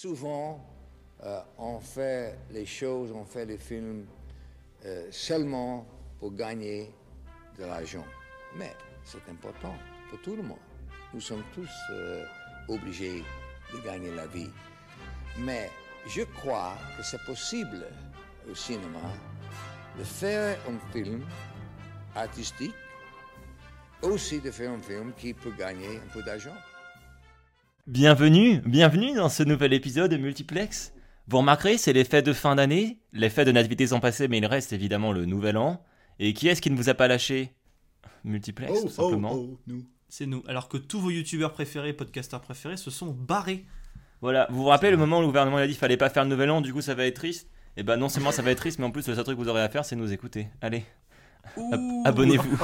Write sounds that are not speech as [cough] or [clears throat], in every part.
Souvent, euh, on fait les choses, on fait les films euh, seulement pour gagner de l'argent. Mais c'est important pour tout le monde. Nous sommes tous euh, obligés de gagner la vie. Mais je crois que c'est possible au cinéma de faire un film artistique, aussi de faire un film qui peut gagner un peu d'argent. Bienvenue, bienvenue dans ce nouvel épisode de Multiplex. Vous remarquerez, c'est les fêtes de fin d'année. Les fêtes de nativité sont passées, mais il reste évidemment le nouvel an. Et qui est-ce qui ne vous a pas lâché? Multiplex, Oh, tout simplement. oh, oh, nous. C'est nous. Alors que tous vos youtubeurs préférés, podcasteurs préférés se sont barrés. Voilà, vous vous rappelez le moment où le gouvernement a dit qu'il fallait pas faire le nouvel an, du coup ça va être triste Et ben non seulement ça va être triste, mais en plus le seul truc que vous aurez à faire, c'est nous écouter. Allez, ab- abonnez-vous.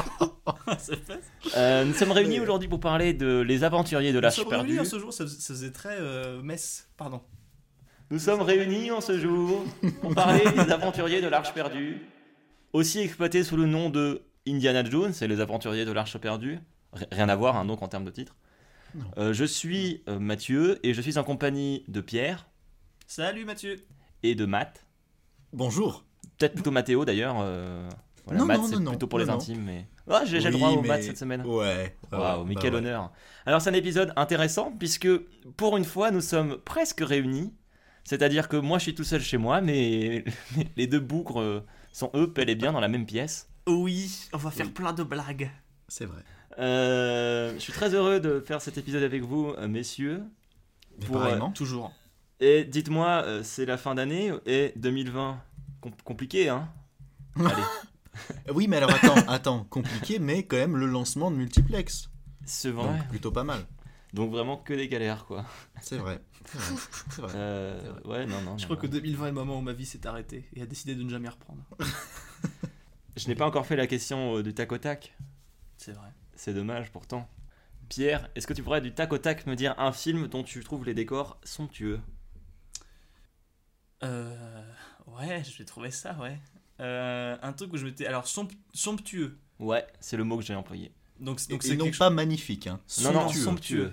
[laughs] [laughs] Euh, nous sommes réunis aujourd'hui pour parler de Les Aventuriers de Nous l'Arche sommes perdue. revenus en ce jour, ça, ça faisait très euh, messe. Pardon. Nous sommes réunis en ce jour pour parler des Aventuriers de l'Arche perdue, aussi exploité sous le nom de Indiana Jones et les Aventuriers de l'Arche perdue. Rien à voir, hein, donc en termes de titre. Euh, je suis euh, Mathieu et je suis en compagnie de Pierre Salut Mathieu. et de Matt. Bonjour. Peut-être plutôt Mathéo d'ailleurs. euh, voilà, Non, Matt, non, c'est non, non. plutôt pour Non, les non. intimes, mais. Ah, j'ai j'ai le Oui, droit au mais- Matt cette semaine. Ouais. Waouh, mais bah quel ouais. honneur. Alors, c'est un épisode intéressant puisque pour une fois, nous sommes presque réunis. C'est-à-dire que moi, je suis tout seul chez moi, mais [laughs] les deux bougres euh, sont eux, bel et bien, dans la même pièce. Oui, on va faire Oui. plein de blagues. C'est vrai. Euh, je suis très heureux de faire cet épisode avec vous, euh, messieurs. Mais Pour, pareillement. Toujours. Et dites-moi, c'est la fin d'année et 2020, com- compliqué, hein [laughs] Allez, [laughs] Oui, mais alors attends, attends, compliqué, mais quand même le lancement de multiplex. c'est vrai. Donc plutôt pas mal. Donc vraiment que des galères, quoi. C'est vrai. C'est vrai. Euh, vrai. ouais, non, non. Je non, crois que non. 2020 est le moment où ma vie s'est arrêtée et a décidé de ne jamais reprendre. [laughs] Je n'ai pas encore fait la question euh, du tac au tac. C'est vrai. C'est dommage pourtant. Pierre, est-ce que tu pourrais du tac au tac me dire un film dont tu trouves les décors somptueux? Euh, ouais, je vais trouver ça, ouais. Euh, un truc où je m'étais. Alors, somp- somptueux. Ouais, c'est le mot que j'ai employé. Donc, donc et c'est non quelque pas magnifique. Hein. Non, non, Somptueux. somptueux.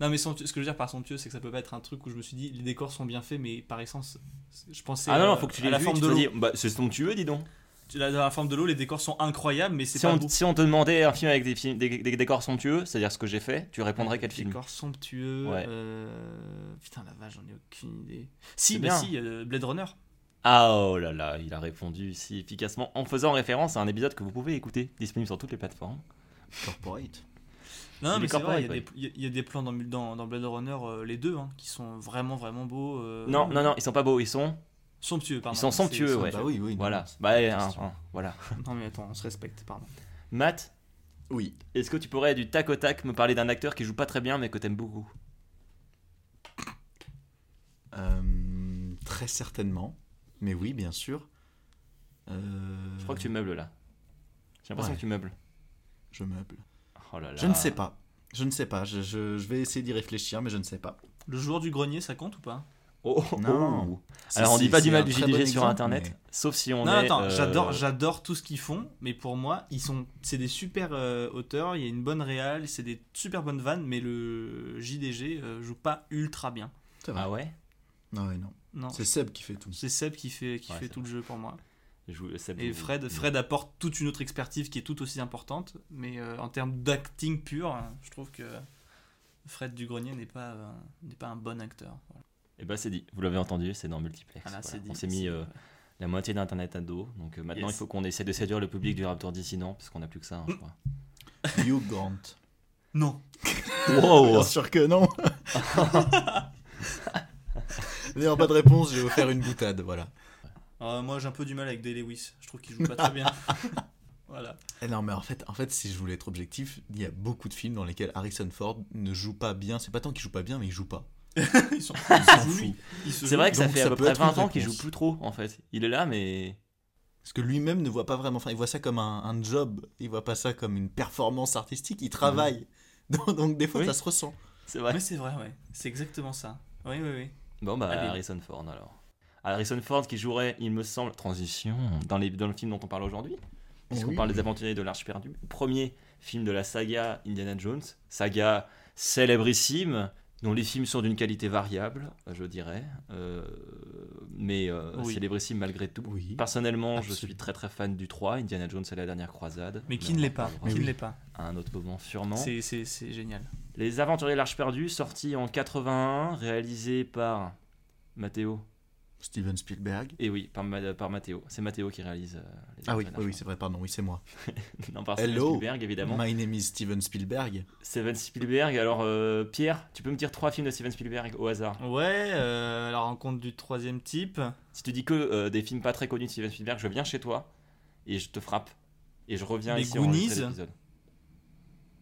Non, mais somptueux- ce que je veux dire par somptueux, c'est que ça peut pas être un truc où je me suis dit les décors sont bien faits, mais par essence, je pensais Ah non, non, faut que tu à les la vu, forme tu de l'eau. dis, bah, c'est somptueux, dis donc. Tu- Dans la forme de l'eau, les décors sont incroyables, mais c'est Si pas on, beau. si on te demandait un film avec des, films- des, des décors somptueux, c'est-à-dire ce que j'ai fait, tu répondrais quel film? Décors somptueux. Ouais. euh, Putain, la vache, j'en ai aucune idée. Si, bah bien. si, euh, Blade Runner. Ah oh là là, il a répondu si efficacement en faisant référence à un épisode que vous pouvez écouter, disponible sur toutes les plateformes. Corporate. Non, Il mais est c'est vrai, il y, a corporate, des- il y a- il y a des plans dans, dans, dans Blade Runner, euh, les deux, hein, qui sont vraiment, vraiment beaux. euh, Non, non, non, ils sont pas beaux, ils sont. Somptueux, pardon. Ils sont somptueux, ouais. Bah oui, oui. Voilà. Bah, une hein, hein, voilà. [laughs] Non, mais attends, on se respecte, pardon. Matt, Oui. est-ce que tu pourrais du tac au tac me parler d'un acteur qui joue pas très bien mais que t'aimes beaucoup? Euh, très certainement. Mais oui, bien sûr. Euh, Je crois que tu meubles là. J'ai l'impression Ouais. que tu meubles. Je meuble. Oh là là. Je ne sais pas. Je ne sais pas. Je, je- je vais essayer d'y réfléchir, mais je ne sais pas. Le joueur du grenier, ça compte ou pas? Oh, oh, Non. oh. Si, Alors on si, dit pas du mal du JDG bon sur exemple, internet, mais- sauf si on non, est. attends, euh, j'adore, j'adore tout ce qu'ils font, mais pour moi, ils sont, c'est des super euh, auteurs, il y a une bonne réal, c'est des super bonnes vannes, mais le JDG euh, joue pas ultra bien. Ah ouais? Non, ouais, non. Non, C'est Seb qui fait tout. c'est Seb qui fait, qui Ouais, fait tout le jeu pour moi. Je joue- ça Et Fred, Fred apporte toute une autre expertise qui est tout aussi importante, mais euh, en termes d'acting pur, hein, je trouve que Fred du Grenier n'est pas, euh, n'est pas un bon acteur. Voilà. Et bah c'est dit, vous l'avez entendu, c'est dans Multiplex. Voilà, Voilà. dit, On s'est mis euh, la moitié d'internet à dos, donc euh, maintenant Yes. il faut qu'on essaie de séduire le public du Raptor dissident, parce qu'on a plus que ça, hein, je crois. Hugh Grant. Non. wow Bien sûr que non. [laughs] N'ayant pas de réponse, je vais vous faire une boutade, voilà. Euh, moi j'ai un peu du mal avec Day Lewis, je trouve qu'il joue pas très bien. [laughs] voilà. Eh non, mais en fait, en fait, si je voulais être objectif, il y a beaucoup de films dans lesquels Harrison Ford ne joue pas bien. C'est pas tant qu'il joue pas bien, mais il joue pas. [laughs] Il s'en fout. C'est vrai que ça Donc, fait ça à peu près être une 20 ans qu'il joue plus trop en fait. Il est là mais... Parce que lui-même ne voit pas vraiment. Enfin, il voit ça comme un, un job. Il voit pas ça comme une performance artistique. Il travaille. [laughs] Donc, donc, des fois, Oui. ça se ressent. C'est vrai. Mais c'est vrai, ouais. C'est exactement ça. Oui, oui, oui. Bon bah Allez. Harrison Ford alors. Harrison Ford qui jouerait, il me semble, transition, dans, les, dans le film dont on parle aujourd'hui. Puisqu'on Oui, parle des aventuriers de l'Arche perdue. Premier film de la saga Indiana Jones. Saga célébrissime dont les films sont d'une qualité variable, je dirais, euh, mais euh, Oui. célébrissime malgré tout. Oui. Personnellement, je suis très très fan du 3, Indiana Jones et la dernière croisade. Mais qui ne l'est pas Qui ne l'est pas À un autre moment, sûrement. C'est génial. Les Aventuriers de l'Arche perdue, sorti en 81, réalisé par Matteo. Steven Spielberg. Et oui, par, par Matteo. C'est Matteo qui réalise euh, les Ah oui, oui, oui, c'est vrai, pardon, oui, c'est moi. [laughs] Non, par Steven Hello. Spielberg, évidemment. My name is Steven Spielberg. Steven Spielberg. Alors, euh, Pierre, tu peux me dire trois films de Steven Spielberg au hasard? Ouais, euh, la rencontre du troisième type. Si tu dis que euh, des films pas très connus de Steven Spielberg, je viens chez toi et je te frappe. Et je reviens Les ici Goonies. l'épisode.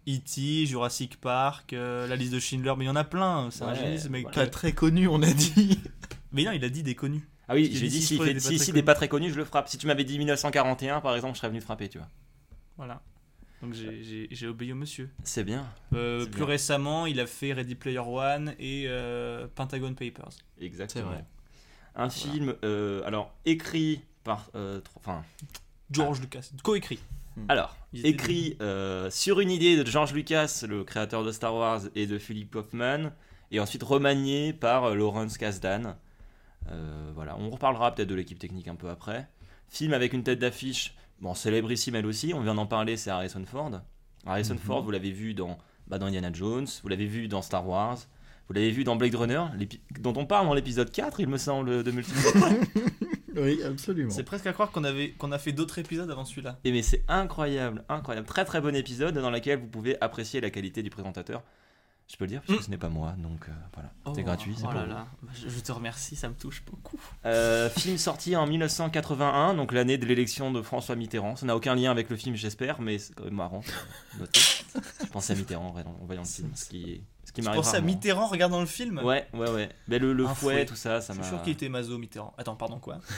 E.T., Jurassic Park, euh, la liste de Schindler, mais il y en a plein. C'est un génie ce mec. voilà. Pas très connu, on a dit. [laughs] Mais non, il a dit des connus. Ah oui, j'ai dit je s'il trouvais fait des pas si, très si connus. des pas très connus, je le frappe. Si tu m'avais dit 1941 par exemple, je serais venu te frapper, tu vois. Voilà. Donc j'ai- obéi au monsieur. C'est bien. Euh, C'est plus bien. récemment, il a fait Ready Player One et euh, Pentagon Papers. Exactement. C'est vrai. Un film, euh, alors écrit par, euh, enfin, George Lucas, coécrit. Alors Ils étaient écrit euh, sur une idée de George Lucas, le créateur de Star Wars, et de Philip Kaufman, et ensuite remanié par euh, Lawrence Kasdan. Euh, voilà, on reparlera peut-être de l'équipe technique un peu après. Film avec une tête d'affiche, bon célébrissime elle aussi. On vient d'en parler, c'est Harrison Ford. Harrison Mhm. Ford, vous l'avez vu dans, bah, dans Indiana Jones, vous l'avez vu dans Star Wars. Vous l'avez vu dans Blade Runner, dont on parle dans l'épisode 4, il me semble, de Multiplayer. [laughs] Oui, absolument. C'est presque à croire qu'on avait qu'on a fait d'autres épisodes avant celui-là. Et mais c'est incroyable, incroyable. Très très bon épisode dans lequel vous pouvez apprécier la qualité du présentateur. Je peux le dire, parce que Mm. ce n'est pas moi, donc euh, voilà. c'est Oh, gratuit, c'est Oh pour là là, Bah, je, je te remercie, ça me touche beaucoup. Euh, film sorti en 1981, donc l'année de l'élection de François Mitterrand. Ça n'a aucun lien avec le film, j'espère, mais c'est quand même marrant. [laughs] Je pensais à Mitterrand en voyant le film, ce qui, ce qui Tu à. Mitterrand regardant le film Ouais, ouais, ouais. Mais le, le fouet, fouet. tout ça, ça Je m'a. suis sûr qu'il était Mazo Mitterrand. Attends, pardon quoi [laughs]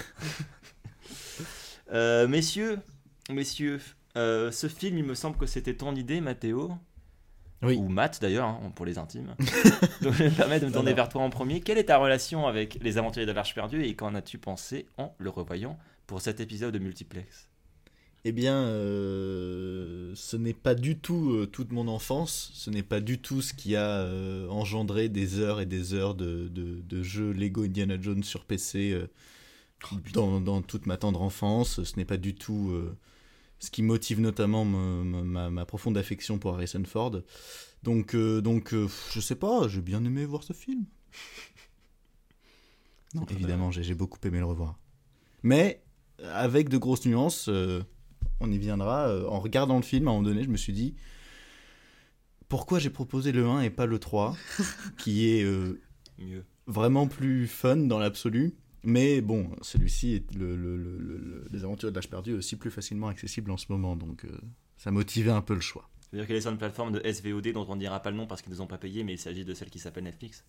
Euh, messieurs, messieurs, euh, ce film, il me semble que c'était ton idée, Mathéo. Oui. Ou Matt d'ailleurs, hein, pour les intimes. Donc [laughs] je me permets de me tourner vers toi en premier. Quelle est ta relation avec les aventuriers de l'Arche perdue et qu'en as-tu pensé en le revoyant pour cet épisode de multiplex? Eh bien, euh, ce n'est pas du tout euh, toute mon enfance, ce n'est pas du tout ce qui a euh, engendré des heures et des heures de, de, de jeux Lego Indiana Jones sur PC euh, dans, dans toute ma tendre enfance, ce n'est pas du tout ce qui motive notamment me- me- ma, ma profonde affection pour Harrison Ford. Donc, donc je sais pas, j'ai bien aimé voir ce film. Non, évidemment, j'ai beaucoup aimé le revoir. Mais avec de grosses nuances, on y viendra. euh, en regardant le film, à un moment donné, je me suis dit pourquoi j'ai proposé le 1 et pas le 3, [laughs] qui est euh, Mieux. vraiment plus fun dans l'absolu. Mais bon, celui-ci, est le, le- le- le- le- les aventures de l'âge perdu, est aussi plus facilement accessible en ce moment. Donc euh, ça motivait un peu le choix. C'est-à-dire qu'elle est sur une plateforme de SVOD dont on ne dira pas le nom parce qu'ils ne nous ont pas payé, mais il s'agit de celle qui s'appelle Netflix.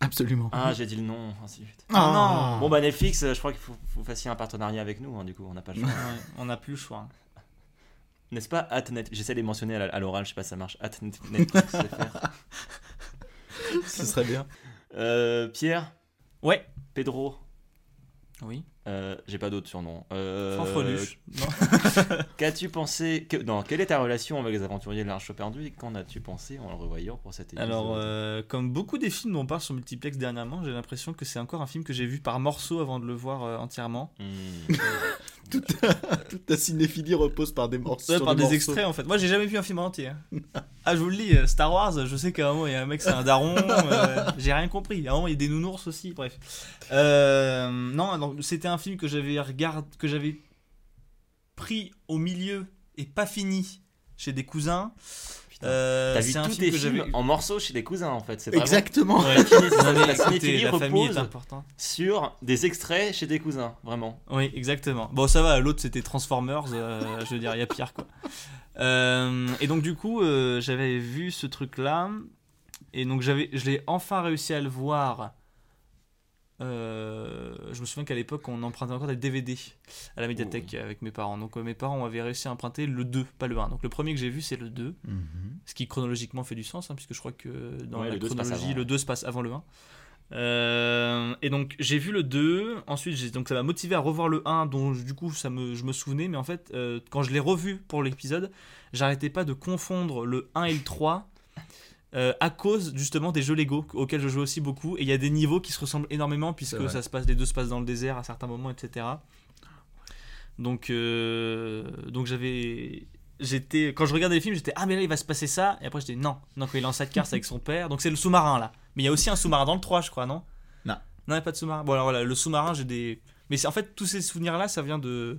Absolument. Ah, j'ai dit le nom. Ah, si, vite. Ah. Bon, bah Netflix, euh, je crois qu'il faut que vous fassiez un partenariat avec nous, hein, du coup, on n'a pas le choix. On n'a plus le choix. [laughs] N'est-ce pas at net... J'essaie de les mentionner à l'oral, je sais pas si ça marche. At net- Netflix. Ce serait bien. Euh, Pierre, Ouais. Pedro, Oui. Euh, j'ai pas d'autres surnoms. Euh, Fanfreluche. [laughs] [laughs] Qu'as-tu pensé que... Non, quelle est ta relation avec les aventuriers de l'Arche perdue et qu'en as-tu pensé en le revoyant pour cet épisode Alors, euh, comme beaucoup des films dont on parle sur Multiplex dernièrement, j'ai l'impression que c'est encore un film que j'ai vu par morceaux avant de le voir euh, entièrement. Hmm. [laughs] Toute ta cinéphilie repose par des morceaux. Ouais, par des des morceaux. extraits en fait. Moi j'ai jamais vu un film en entier. hein. ah je vous le dis, Star Wars, je sais qu'à un moment il y a un mec c'est un daron, euh, j'ai rien compris. À un moment il y a des nounours aussi, bref. Euh, non, donc, c'était un film que j'avais regard... que j'avais pris au milieu et pas fini chez des cousins. Putain. Euh, T'as vu c'est un tous film tes que films en morceaux chez des cousins en fait. C'est vraiment- Exactement. Ouais. [laughs] La ciné- la la famille est importante. sur des extraits chez des cousins, vraiment. Oui, exactement. Bon, ça va, l'autre c'était Transformers, euh, je veux dire, il y a pire quoi. Euh, et donc, du coup, euh, j'avais vu ce truc-là, et donc j'avais, je l'ai enfin réussi à le voir. Euh, je me souviens qu'à l'époque, on empruntait encore des DVD à la médiathèque avec mes parents. Donc, euh, mes parents avaient réussi à emprunter le 2, pas le 1. Donc, le premier que j'ai vu, c'est le 2. Mhm. Ce qui chronologiquement fait du sens, hein, puisque je crois que dans Ouais, la le 2 se passe chronologie, le 2 se passe avant le 1. Euh, et donc j'ai vu le 2, ensuite donc ça m'a motivé à revoir le 1, dont du coup ça me, je me souvenais, mais en fait euh, quand je l'ai revu pour l'épisode, j'arrêtais pas de confondre le 1 et le 3. Euh, à cause justement des jeux Lego auxquels je joue aussi beaucoup. Et il y a des niveaux qui se ressemblent énormément puisque ça se passe, les deux se passent dans le désert à certains moments, etc. Donc, euh, donc j'avais, j'étais, quand je regardais les films, j'étais ah mais là il va se passer ça. Et après j'étais non, non quand il est en c'est avec son père. Donc c'est le sous-marin là. Mais il y a aussi un sous-marin dans le 3 je crois non? Non. Non il n'y a pas de sous-marin. Bon alors voilà le sous-marin j'ai des, mais c'est en fait tous ces souvenirs là ça vient de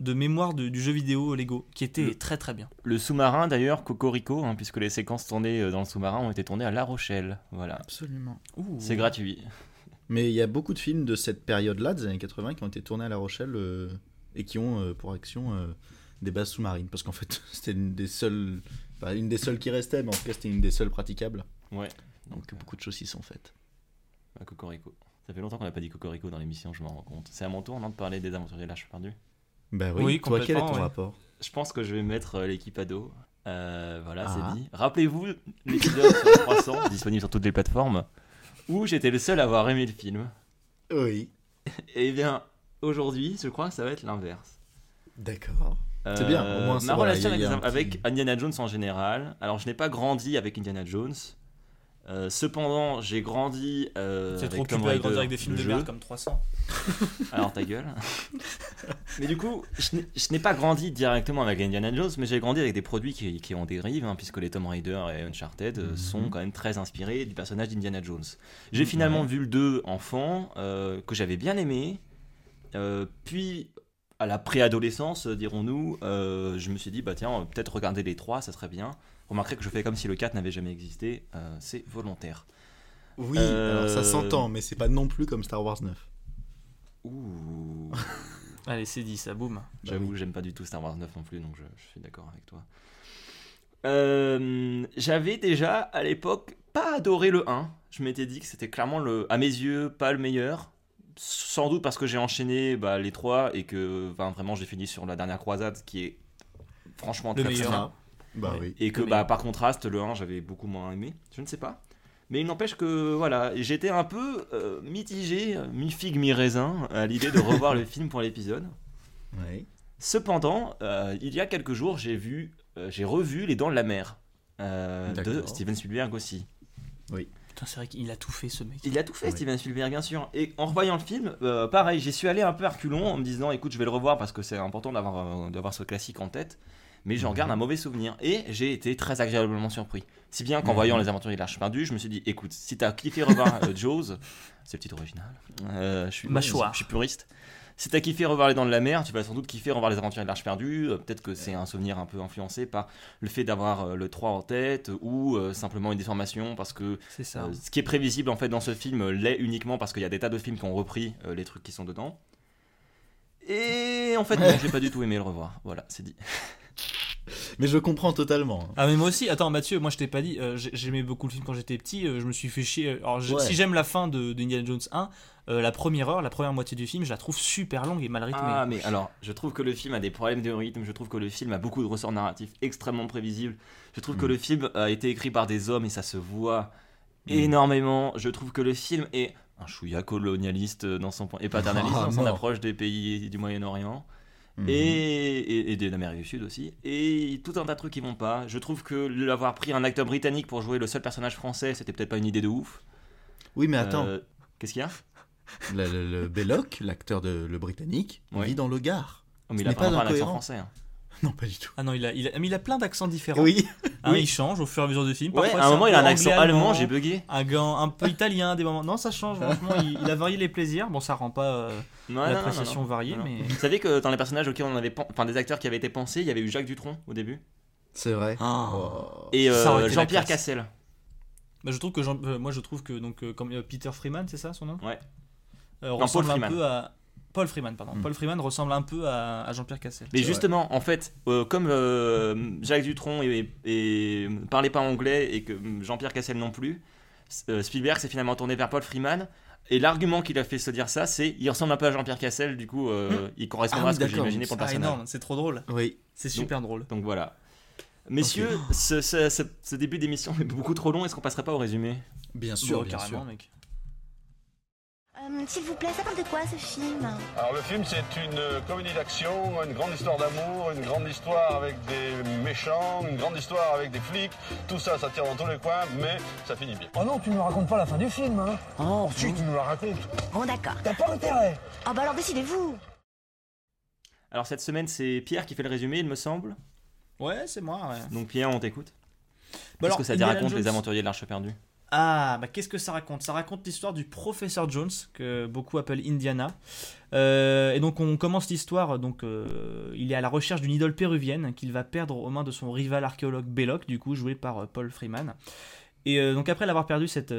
de mémoire de- du jeu vidéo Lego qui était Le- très très bien. Le sous-marin, d'ailleurs, Cocorico, hein, puisque les séquences tournées euh, dans le sous-marin ont été tournées à La Rochelle. Voilà. Absolument. C'est gratuit. Mais il y a beaucoup de films de cette période-là, des années 80, qui ont été tournés à La Rochelle euh, et qui ont euh, pour action euh, des bases sous-marines. Parce qu'en fait, [laughs] c'était une des seules. Pas une des seules qui restait, mais en tout cas, c'était une des seules praticables. Ouais. Donc beaucoup de choses y sont faites. À Cocorico. Ça fait longtemps qu'on n'a pas dit Cocorico dans l'émission, je m'en rends compte. C'est à mon tour, non, de parler des aventuriers de l'Arche Bah Oui, oui, toi, quel est ton ouais. rapport? Je pense que je vais mettre euh, l'équipe ado. Euh, voilà, Ah. c'est dit. Rappelez-vous l'épisode sur 300, [laughs] disponible sur toutes les plateformes, où j'étais le seul à avoir aimé le film. Oui. [laughs] Et bien, aujourd'hui, je crois que ça va être l'inverse. D'accord. C'est bien, au moins, ça ma relation avec, un avec petit- Indiana Jones en général. Alors, je n'ai pas grandi avec Indiana Jones. Euh, cependant, j'ai grandi euh, C'est avec trop occupé à Raider, grandir avec des films de jeu. merde comme 300. [laughs] Alors ta gueule. [laughs] mais du coup, je n'ai- pas grandi directement avec Indiana Jones, mais j'ai grandi avec des produits qui, qui en dérivent, hein, puisque les Tomb Raider et Uncharted euh, Mhm. sont quand même très inspirés du personnage d'Indiana Jones. J'ai finalement Ouais. vu le 2 enfant, euh, que j'avais bien aimé, puis à la préadolescence, dirons-nous, je me suis dit, bah tiens, peut-être regarder les 3, ça serait bien. Remarquerez que je fais comme si le 4 n'avait jamais existé, euh, c'est volontaire. Oui, Euh, alors ça s'entend, mais c'est pas non plus comme Star Wars 9. Ouh. [laughs] Allez c'est dit ça boum. J'avoue, oui. j'aime pas du tout Star Wars 9 non plus, donc je, je suis d'accord avec toi. Euh, J'avais déjà à l'époque pas adoré le 1. Je m'étais dit que c'était clairement, le, à mes yeux, pas le meilleur. Sans doute parce que j'ai enchaîné bah, les trois et que vraiment j'ai fini sur la dernière croisade qui est franchement Le très, très meilleur. bien. Bah Ouais. oui. Et que bah, par contraste, le 1 j'avais beaucoup moins aimé. Je ne sais pas. Mais il n'empêche que voilà, j'étais un peu euh, mitigé, euh, mi-figue, mi-raisin à l'idée de revoir [laughs] le film pour l'épisode. Cependant, euh, il y a quelques jours, j'ai vu, euh, j'ai revu Les Dents de la Mer euh, de. Steven Spielberg aussi. Putain c'est vrai qu'il a tout fait ce mec. Il a tout fait, Oui. Steven Spielberg, bien sûr. Et en revoyant le film, euh, pareil, j'y suis allé un peu à reculons en me disant, écoute, je vais le revoir parce que c'est important d'avoir euh, d'avoir ce classique en tête. Mais j'en Mhm. garde un mauvais souvenir. Et j'ai été très agréablement surpris. Si bien qu'en Mhm. voyant Les Aventuriers de l'Arche perdue, je me suis dit, écoute, si t'as kiffé revoir euh, Jaws, c'est le titre original. Euh, je suis Mâchoire. Je suis puriste. Si t'as kiffé revoir Les Dents de la Mer, tu vas sans doute kiffer revoir Les Aventuriers de l'Arche perdue. Euh, Peut-être que c'est un souvenir un peu influencé par le fait d'avoir euh, le 3 en tête ou euh, simplement une déformation parce que ça. ce qui est prévisible en fait dans ce film l'est uniquement parce qu'il y a des tas de films qui ont repris les trucs qui sont dedans. Et en fait, non, j'ai pas du tout aimé le revoir. Voilà, c'est dit. [laughs] Mais je comprends totalement. hein. Ah mais moi aussi, attends Mathieu, moi je t'ai pas dit, euh, j'ai- j'aimais beaucoup le film quand j'étais petit, euh, je me suis fait chier. Alors je- Ouais. si j'aime la fin de d'Indiana Jones 1, euh, la première heure, la première moitié du film, je la trouve super longue et mal rythmée. Ah, mais alors, je trouve que le film a des problèmes de rythme. Je trouve que le film a beaucoup de ressorts narratifs extrêmement prévisibles. Je trouve que Mm. le film a été écrit par des hommes et ça se voit Mm. énormément. Je trouve que le film est un chouïa colonialiste dans son point et paternaliste Ah, [laughs] dans son approche des pays du Moyen-Orient. Mhm. et, et, et de l'Amérique du Sud aussi. Et tout un tas de trucs qui vont pas. Je trouve que l'avoir pris un acteur britannique pour jouer le seul personnage français, c'était peut-être pas une idée de ouf. Oui, mais attends, Euh, Qu'est-ce qu'il y a? Le, le- le Belloc, l'acteur de le britannique, Oui. vit dans le Gard. oh, mais Ce Il a pas pas un français. hein. [laughs] Non, pas du tout. Ah non, il a, il a, mais il a plein d'accents différents. Oui. Hein, Oui. Il change au fur et à mesure du film. Ouais, à un moment il a un peu accent allemand, j'ai bugué. Un, un peu [laughs] italien des moments. Non, ça change, franchement, il, il a varié les plaisirs. Bon, ça rend pas euh, l'appréciation variée, Non, non. mais. Vous savez que dans les personnages auxquels on avait, enfin des acteurs qui avaient été pensés, il y avait eu Jacques Dutronc au début C'est vrai. Ah. Oh. et euh, Jean-Pierre. Cassel. Bah, je trouve que Jean- euh, moi je trouve que donc euh, comme euh, Peter Freeman, c'est ça son nom? Ouais. Euh, Paul ressemble un Freeman. peu à Paul Freeman, pardon. Hmm. Paul Freeman ressemble un peu à, à Jean-Pierre Cassel. Mais justement, en fait, euh, comme euh, Jacques Dutronc et, et parlait pas anglais et que Jean-Pierre Cassel non plus, euh, Spielberg s'est finalement tourné vers Paul Freeman. Et l'argument qu'il a fait se dire ça, c'est il ressemble un peu à Jean-Pierre Cassel, du coup, euh, il correspondra Ah à ce que imaginé pour le Ah personnage. énorme, c'est trop drôle. Oui. C'est super drôle. Donc voilà. Messieurs, ce, ce- ce- ce début d'émission est beaucoup trop long. Est-ce qu'on passerait pas au résumé? Bien Bon, sûr, bien carrément, sûr. mec. I'm s'il vous plaît, ça parle de quoi ce film Alors le film c'est une euh, comédie d'action, une grande histoire d'amour, une grande histoire avec des méchants, une grande histoire avec des flics. Tout ça, ça tire dans tous les coins, mais ça finit bien. Oh non, tu ne nous racontes pas la fin du film, hein Oh, Si, tu nous la racontes. bon d'accord. T'as pas intérêt Oh bah alors décidez-vous Alors cette semaine, c'est Pierre qui fait le résumé, il me semble. Ouais, c'est moi. ouais. Donc Pierre, on t'écoute. Bah Qu'est-ce que ça te raconte, les aventuriers de l'Arche perdue? Ah, bah qu'est-ce que ça raconte? Ça raconte l'histoire du professeur Jones, que beaucoup appellent Indiana. Euh, et donc on commence l'histoire, donc euh, il est à la recherche d'une idole péruvienne qu'il va perdre aux mains de son rival archéologue Belloc, du coup joué par euh, Paul Freeman. Et donc après l'avoir perdu cette,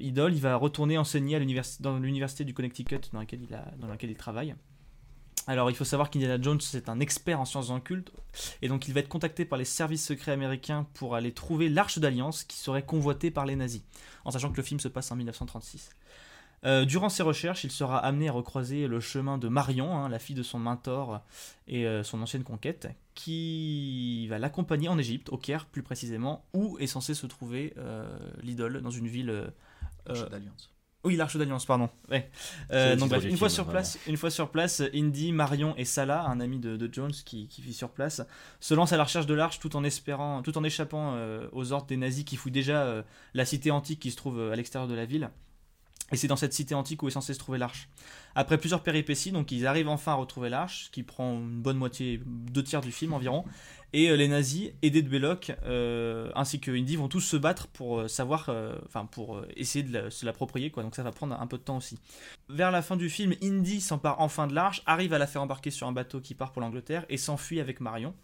idole, il va retourner enseigner dans l'université du Connecticut dans laquelle il travaille. Alors il faut savoir qu'Indiana Jones c'est un expert en sciences occultes et donc il va être contacté par les services secrets américains pour aller trouver l'arche d'alliance qui serait convoitée par les nazis, en sachant que le film se passe en 1936. Euh, durant ses recherches, il sera amené à recroiser le chemin de Marion, hein, la fille de son mentor et euh, son ancienne conquête, qui va l'accompagner en Égypte, au Caire plus précisément, où est censé se trouver euh, l'idole, dans une ville... d'Alliance. Oui, l'Arche d'Alliance, pardon. Ouais. Euh, donc bref, une fois film, sur place, une fois sur place, Indy, Marion et Salah, un ami de, de Jones qui, qui vit sur place, se lancent à la recherche de l'Arche tout en espérant, tout en échappant euh, aux ordres des nazis qui fouillent déjà euh, la cité antique qui se trouve à l'extérieur de la ville. Et c'est dans cette cité antique où est censé se trouver l'arche. Après plusieurs péripéties, donc ils arrivent enfin à retrouver l'arche, qui prend une bonne moitié, deux tiers du film environ. Et euh, les nazis, aidés de Belloc, euh, ainsi que Indy, vont tous se battre pour euh, savoir, enfin pour essayer de se l'approprier, quoi. Donc ça va prendre un peu de temps aussi. Vers la fin du film, Indy s'empare enfin de l'arche, arrive à la faire embarquer sur un bateau qui part pour l'Angleterre et s'enfuit avec Marion.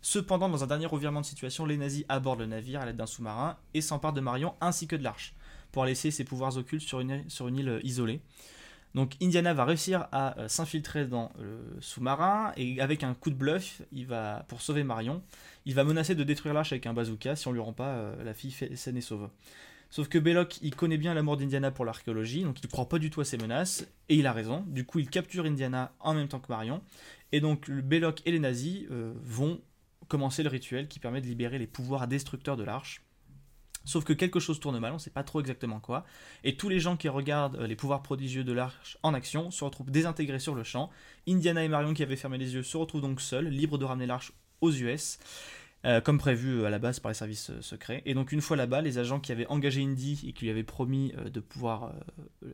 Cependant, dans un dernier revirement de situation, les nazis abordent le navire à l'aide d'un sous-marin et s'emparent de Marion ainsi que de l'arche pour laisser ses pouvoirs occultes sur une, île isolée. Donc Indiana va réussir à euh, s'infiltrer dans le sous-marin et avec un coup de bluff, il va pour sauver Marion, il va menacer de détruire l'arche avec un bazooka si on lui rend pas euh, la fille saine et sauve. Sauf que Belloc, il connaît bien l'amour d'Indiana pour l'archéologie, donc il croit pas du tout à ses menaces, et il a raison. Du coup, il capture Indiana en même temps que Marion, et donc Belloc et les nazis euh, vont commencer le rituel qui permet de libérer les pouvoirs destructeurs de l'arche. Sauf que quelque chose tourne mal, on ne sait pas trop exactement quoi, et tous les gens qui regardent euh, les pouvoirs prodigieux de l'arche en action se retrouvent désintégrés sur le champ. Indiana et Marion qui avaient fermé les yeux se retrouvent donc seuls, libres de ramener l'arche aux US, euh, comme prévu euh, à la base par les services secrets. Et donc une fois là-bas, les agents qui avaient engagé Indy et qui lui avaient promis de pouvoir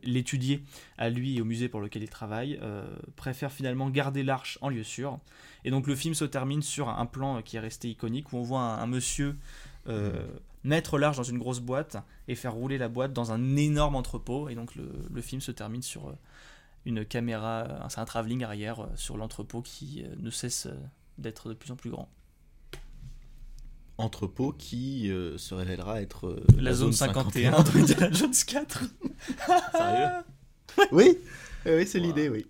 l'étudier à lui et au musée pour lequel il travaille, préfèrent finalement garder l'arche en lieu sûr. Et donc le film se termine sur un plan qui est resté iconique où on voit un, monsieur mettre l'arche dans une grosse boîte et faire rouler la boîte dans un énorme entrepôt. Et donc le, le film se termine sur euh, une caméra, euh, c'est un travelling arrière euh, sur l'entrepôt qui ne cesse d'être de plus en plus grand. Entrepôt qui euh, se révélera être euh, La, zone 51 de Indiana Jones 4. Sérieux oui, oui c'est Wow. l'idée, oui.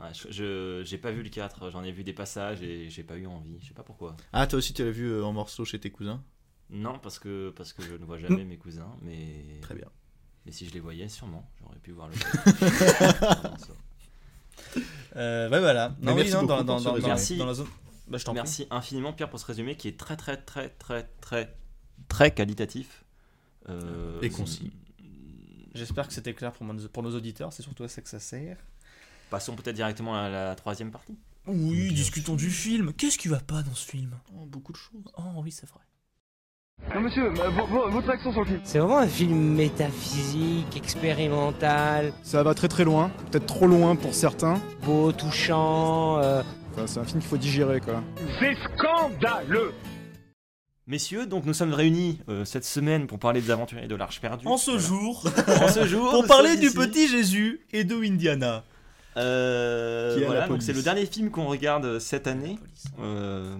Ouais, je, j'ai pas vu le 4, j'en ai vu des passages et j'ai pas eu envie, je sais pas pourquoi. Ah, toi aussi tu l'as vu en morceaux chez tes cousins? Non, parce que, parce que je ne vois jamais mes cousins, mais. Très bien. Mais si je les voyais, sûrement, j'aurais pu voir le. [laughs] [laughs] Euh, ouais, voilà. Non, oui, merci non, dans, pour dans, ce dans, résumé. dans- Merci. dans la zone. Bah, je t'en prie. Merci infiniment, Pierre, pour ce résumé qui est très, très, très, très, très, très qualitatif. Euh, Et concis. J'espère que c'était clair pour, mon- pour nos auditeurs. C'est surtout à ça que ça sert. Passons peut-être directement à la troisième partie. Oui, Bien discutons du film. Qu'est-ce qui va pas dans ce film? Oh, beaucoup de choses. Oh, oui, c'est vrai. Non, monsieur, euh, vo- vo- votre action sur le film. C'est vraiment un film métaphysique, expérimental, Ça va très très loin, peut-être trop loin pour certains. beau, touchant. euh, Enfin, c'est un film qu'il faut digérer quoi. C'est scandaleux Messieurs, donc nous sommes réunis euh, cette semaine pour parler des aventuriers de l'Arche perdue. En ce Voilà. jour, [laughs] En ce jour, pour parler du ici. petit Jésus et de Indiana. Euh, voilà, donc c'est le dernier film qu'on regarde cette année. Euh,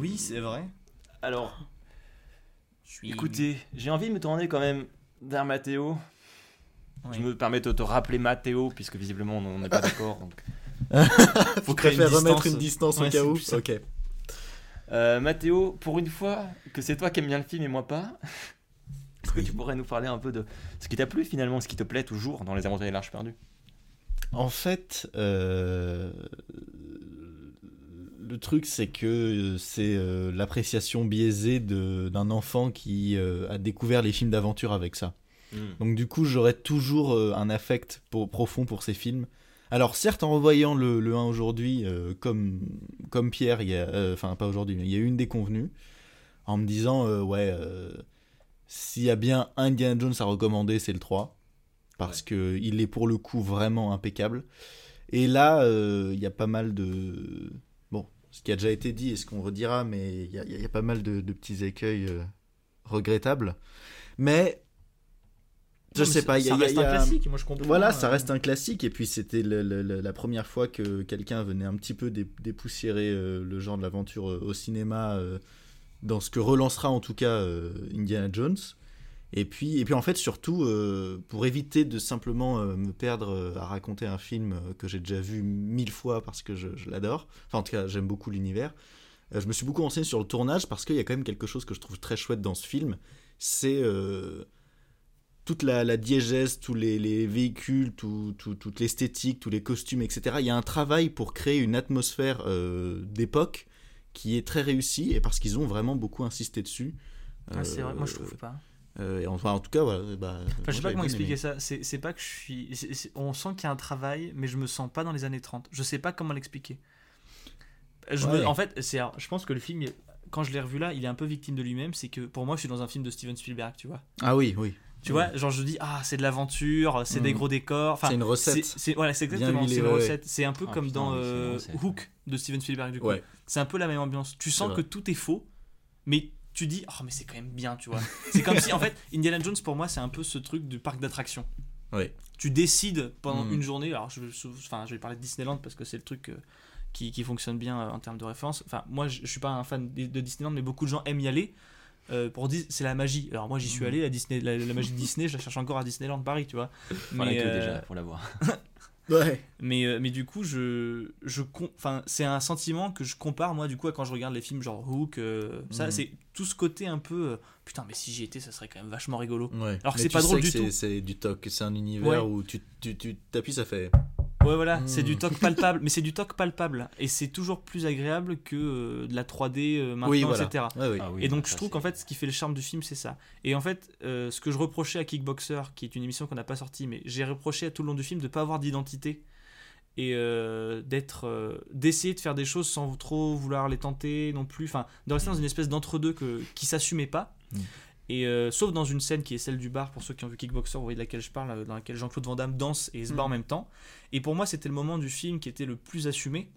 Oui, c'est vrai. Alors, Écoutez, j'ai envie de me tourner quand même vers Mathéo. Je me permets de te rappeler Mathéo, puisque visiblement on n'est pas [laughs] d'accord. donc. Faut créer une remettre distance. une distance Ouais, au cas où. Ok. Euh, Mathéo, pour une fois que c'est toi qui aimes bien le film et moi pas, [laughs] est-ce que tu pourrais nous parler un peu de ce qui t'a plu finalement, ce qui te plaît toujours dans Les Aventuriers de l'Arche perdue En fait, euh, le truc, c'est que euh, c'est euh, l'appréciation biaisée de- d'un enfant qui euh, a découvert les films d'aventure avec ça. Mm. Donc du coup, j'aurais toujours euh, un affect pour- profond pour ces films. Alors certes, en revoyant le, le 1 aujourd'hui, comme, comme Pierre, il y a, enfin pas aujourd'hui, mais il y a eu une déconvenue, en me disant, ouais, s'il y a bien un Indiana Jones à recommander, c'est le 3, parce que il est pour le coup vraiment impeccable. Et là, il y a pas mal de... Ce qui a déjà été dit et ce qu'on redira, mais il y a, y pas mal de, de petits écueils euh, regrettables. Mais... Je Non, sais pas, il y a... ça y a- reste un classique, moi je comprends. Voilà, euh, ça reste un classique. Et puis c'était la première fois que quelqu'un venait un petit peu dé- dépoussiérer euh, le genre de l'aventure euh, au cinéma, euh, dans ce que relancera en tout cas Indiana Jones. Et puis, et puis en fait, surtout, euh, pour éviter de simplement euh, me perdre euh, à raconter un film euh, que j'ai déjà vu mille fois parce que je, je l'adore, enfin en tout cas j'aime beaucoup l'univers, euh, je me suis beaucoup renseigné sur le tournage parce qu'il y a quand même quelque chose que je trouve très chouette dans ce film, c'est euh, toute la, la diégèse, tous les, les véhicules, tout, tout- toute l'esthétique, tous les costumes, etc. Il y a un travail pour créer une atmosphère euh, d'époque qui est très réussi et parce qu'ils ont vraiment beaucoup insisté dessus. Ah, c'est vrai, moi je Euh, trouve pas. Euh, et enfin, en tout cas, voilà. Bah, Enfin, je sais pas comment bien expliquer aimé. ça. C'est c'est pas que je suis. on sent qu'il y a un travail, mais je me sens pas dans les années 30. Je sais pas comment l'expliquer. Je me- Ouais. en fait, c'est. Je pense que le film, quand je l'ai revu là, il est un peu victime de lui-même. C'est que pour moi, je suis dans un film de Steven Spielberg, tu vois. Ah oui, oui. Tu vois, genre je dis ah c'est de l'aventure, c'est des Mhm. gros décors. Enfin, C'est une recette. c'est- voilà, c'est exactement, c'est une ouais. recette. C'est un peu Ah, comme putain, dans euh. Hook de Steven Spielberg du coup. Ouais. C'est un peu la même ambiance. Tu sens que tout est faux, mais tu dis oh mais c'est quand même bien, tu vois. c'est comme si en fait Indiana Jones pour moi c'est un peu ce truc du parc d'attractions. Ouais. Tu décides pendant Mhm. une journée. Alors je, enfin je vais parler de Disneyland parce que c'est le truc euh, qui, qui fonctionne bien euh, en termes de référence. Enfin moi je, je suis pas un fan de, de Disneyland, mais beaucoup de gens aiment y aller. euh, pour dire c'est la magie. Alors moi j'y suis Mhm. allé, la, Disney, la, la magie de Disney, je la cherche encore à Disneyland Paris, tu vois. La queue déjà pour la voir. [laughs] Ouais. mais, euh, mais du coup, je, je enfin, c'est un sentiment que je compare, moi, du coup, à quand je regarde les films genre Hook. euh, Ça, Mhm. c'est tout ce côté un peu. euh, putain, mais si j'y étais, ça serait quand même vachement rigolo. Ouais. Alors que c'est tu pas drôle du tout. C'est du toc, c'est un univers Ouais. où tu tu tu t'appuies, ça fait. Ouais, voilà, c'est du toc palpable, mais c'est du toc palpable. Et c'est toujours plus agréable que euh, de la 3D euh, maintenant, oui, voilà. etc. Oui. Ah oui, et donc je trouve qu'en fait ce qui fait le charme du film c'est ça. Et en fait euh, ce que je reprochais à Kickboxer, qui est une émission qu'on n'a pas sortie, mais j'ai reproché à tout le long du film de pas avoir d'identité et euh, d'être euh, d'essayer de faire des choses sans trop vouloir les tenter non plus, enfin de rester dans une espèce d'entre-deux que, qui s'assumait pas. Mm. Et euh, sauf dans une scène qui est celle du bar, pour ceux qui ont vu Kickboxer, vous voyez de laquelle je parle, euh, dans laquelle Jean-Claude Van Damme danse et se bat Mm. en même temps. Et pour moi, c'était le moment du film qui était le plus assumé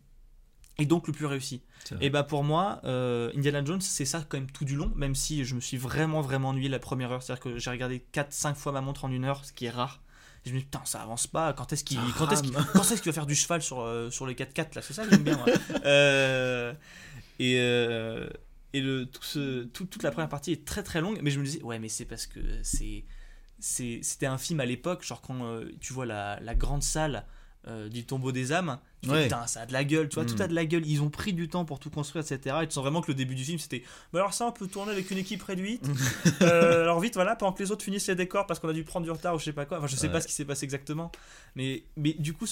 et donc le plus réussi. Et bah pour moi, euh, Indiana Jones, c'est ça quand même tout du long, même si je me suis vraiment vraiment ennuyé la première heure. C'est-à-dire que j'ai regardé 4-5 fois ma montre en une heure, ce qui est rare. Et je me dis, putain, ça avance pas. Quand est-ce qu'il quand est-ce qu'il- est-ce qu'il va faire du cheval sur, euh, sur les 4x4 là? C'est ça que j'aime bien. moi. [laughs] Et et toute la première partie est très très longue, mais je me disais, ouais, mais c'est parce que c'est c'était un film à l'époque, genre quand euh, tu vois la grande salle euh, du tombeau des âmes, tu fais, Ouais. putain, ça a de la gueule, tu vois, Mm. tout a de la gueule. Ils ont pris du temps pour tout construire, etc. Et tu sens vraiment que le début du film c'était, bah alors ça, on peut tourner avec une équipe réduite. [laughs] Euh, alors vite, voilà, pendant que les autres finissent les décors parce qu'on a dû prendre du retard ou je sais pas quoi. Enfin, je sais Ouais. pas ce qui s'est passé exactement. Mais, mais du coup,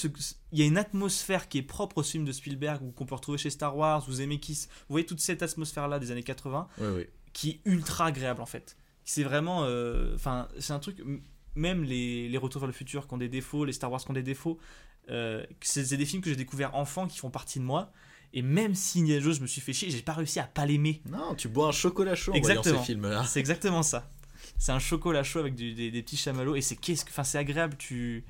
il y a une atmosphère qui est propre au film de Spielberg ou qu'on peut retrouver chez Star Wars ou Zemeckis. Vous voyez toute cette atmosphère-là des années 80 Ouais, qui est ultra agréable en fait. C'est vraiment. euh, Enfin, c'est un truc. Même les, les Retours vers le futur qui ont des défauts, les Star Wars qui ont des défauts, euh, c'est des films que j'ai découverts enfant qui font partie de moi. Et même si Indiana Jones je me suis fait chier, j'ai pas réussi à pas l'aimer. Non, tu bois un chocolat chaud en voyant Exactement. ces films-là. C'est exactement ça. C'est un chocolat chaud avec du- des, des petits chamallows et c'est qu'est-ce que, enfin c'est agréable. Tu,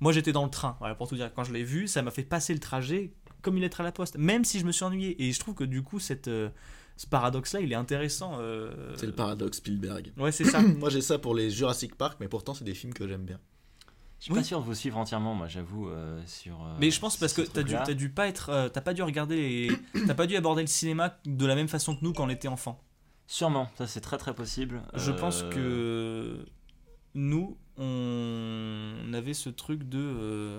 moi j'étais dans le train. Voilà pour tout dire. Quand je l'ai vu, ça m'a fait passer le trajet comme une lettre à la poste, même si je me suis ennuyé. Et je trouve que du coup cette, euh, ce paradoxe-là, il est intéressant. euh, C'est le paradoxe Spielberg. Ouais, c'est ça. [clears throat] Moi j'ai ça pour les Jurassic Park, mais pourtant c'est des films que j'aime bien. Je suis Oui. pas sûr de vous suivre entièrement, moi, j'avoue, euh, sur. euh, Mais je pense parce que t'as dû, pas être, euh, t'as pas dû regarder les, [clears throat] t'as pas dû aborder le cinéma de la même façon que nous quand on était enfant. Sûrement, ça c'est très très possible. Je pense que nous, on avait ce truc de.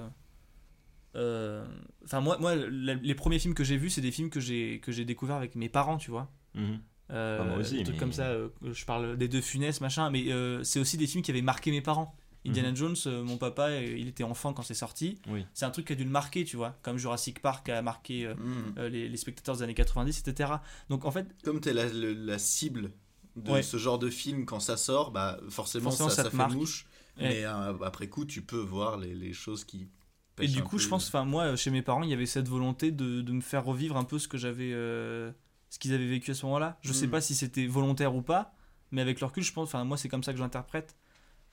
Enfin, moi, moi la- les premiers films que j'ai vus, c'est des films que j'ai que j'ai découverts avec mes parents, tu vois. mhm. Bah, moi aussi, des trucs mais- comme ça. je parle des deux Funès, machin, mais c'est aussi des films qui avaient marqué mes parents. Indiana Mhm. Jones, euh, mon papa, euh, il était enfant quand c'est sorti. Oui. C'est un truc qui a dû le marquer, tu vois, comme Jurassic Park a marqué euh, euh, les, les spectateurs des années 90, etc. Donc en fait, Comme t'es la, le- la cible de Ouais. ce genre de film quand ça sort, bah forcément, Forcément, ça, ça ça te fait marque. mouche. Mais euh, après coup, tu peux voir les, les choses qui. Et du un coup, peu. je pense, enfin moi, chez mes parents, il y avait cette volonté de, de me faire revivre un peu ce que j'avais, euh, ce qu'ils avaient vécu à ce moment-là. Je sais Mm. pas si c'était volontaire ou pas, mais avec le recul, je pense, enfin moi, c'est comme ça que j'interprète.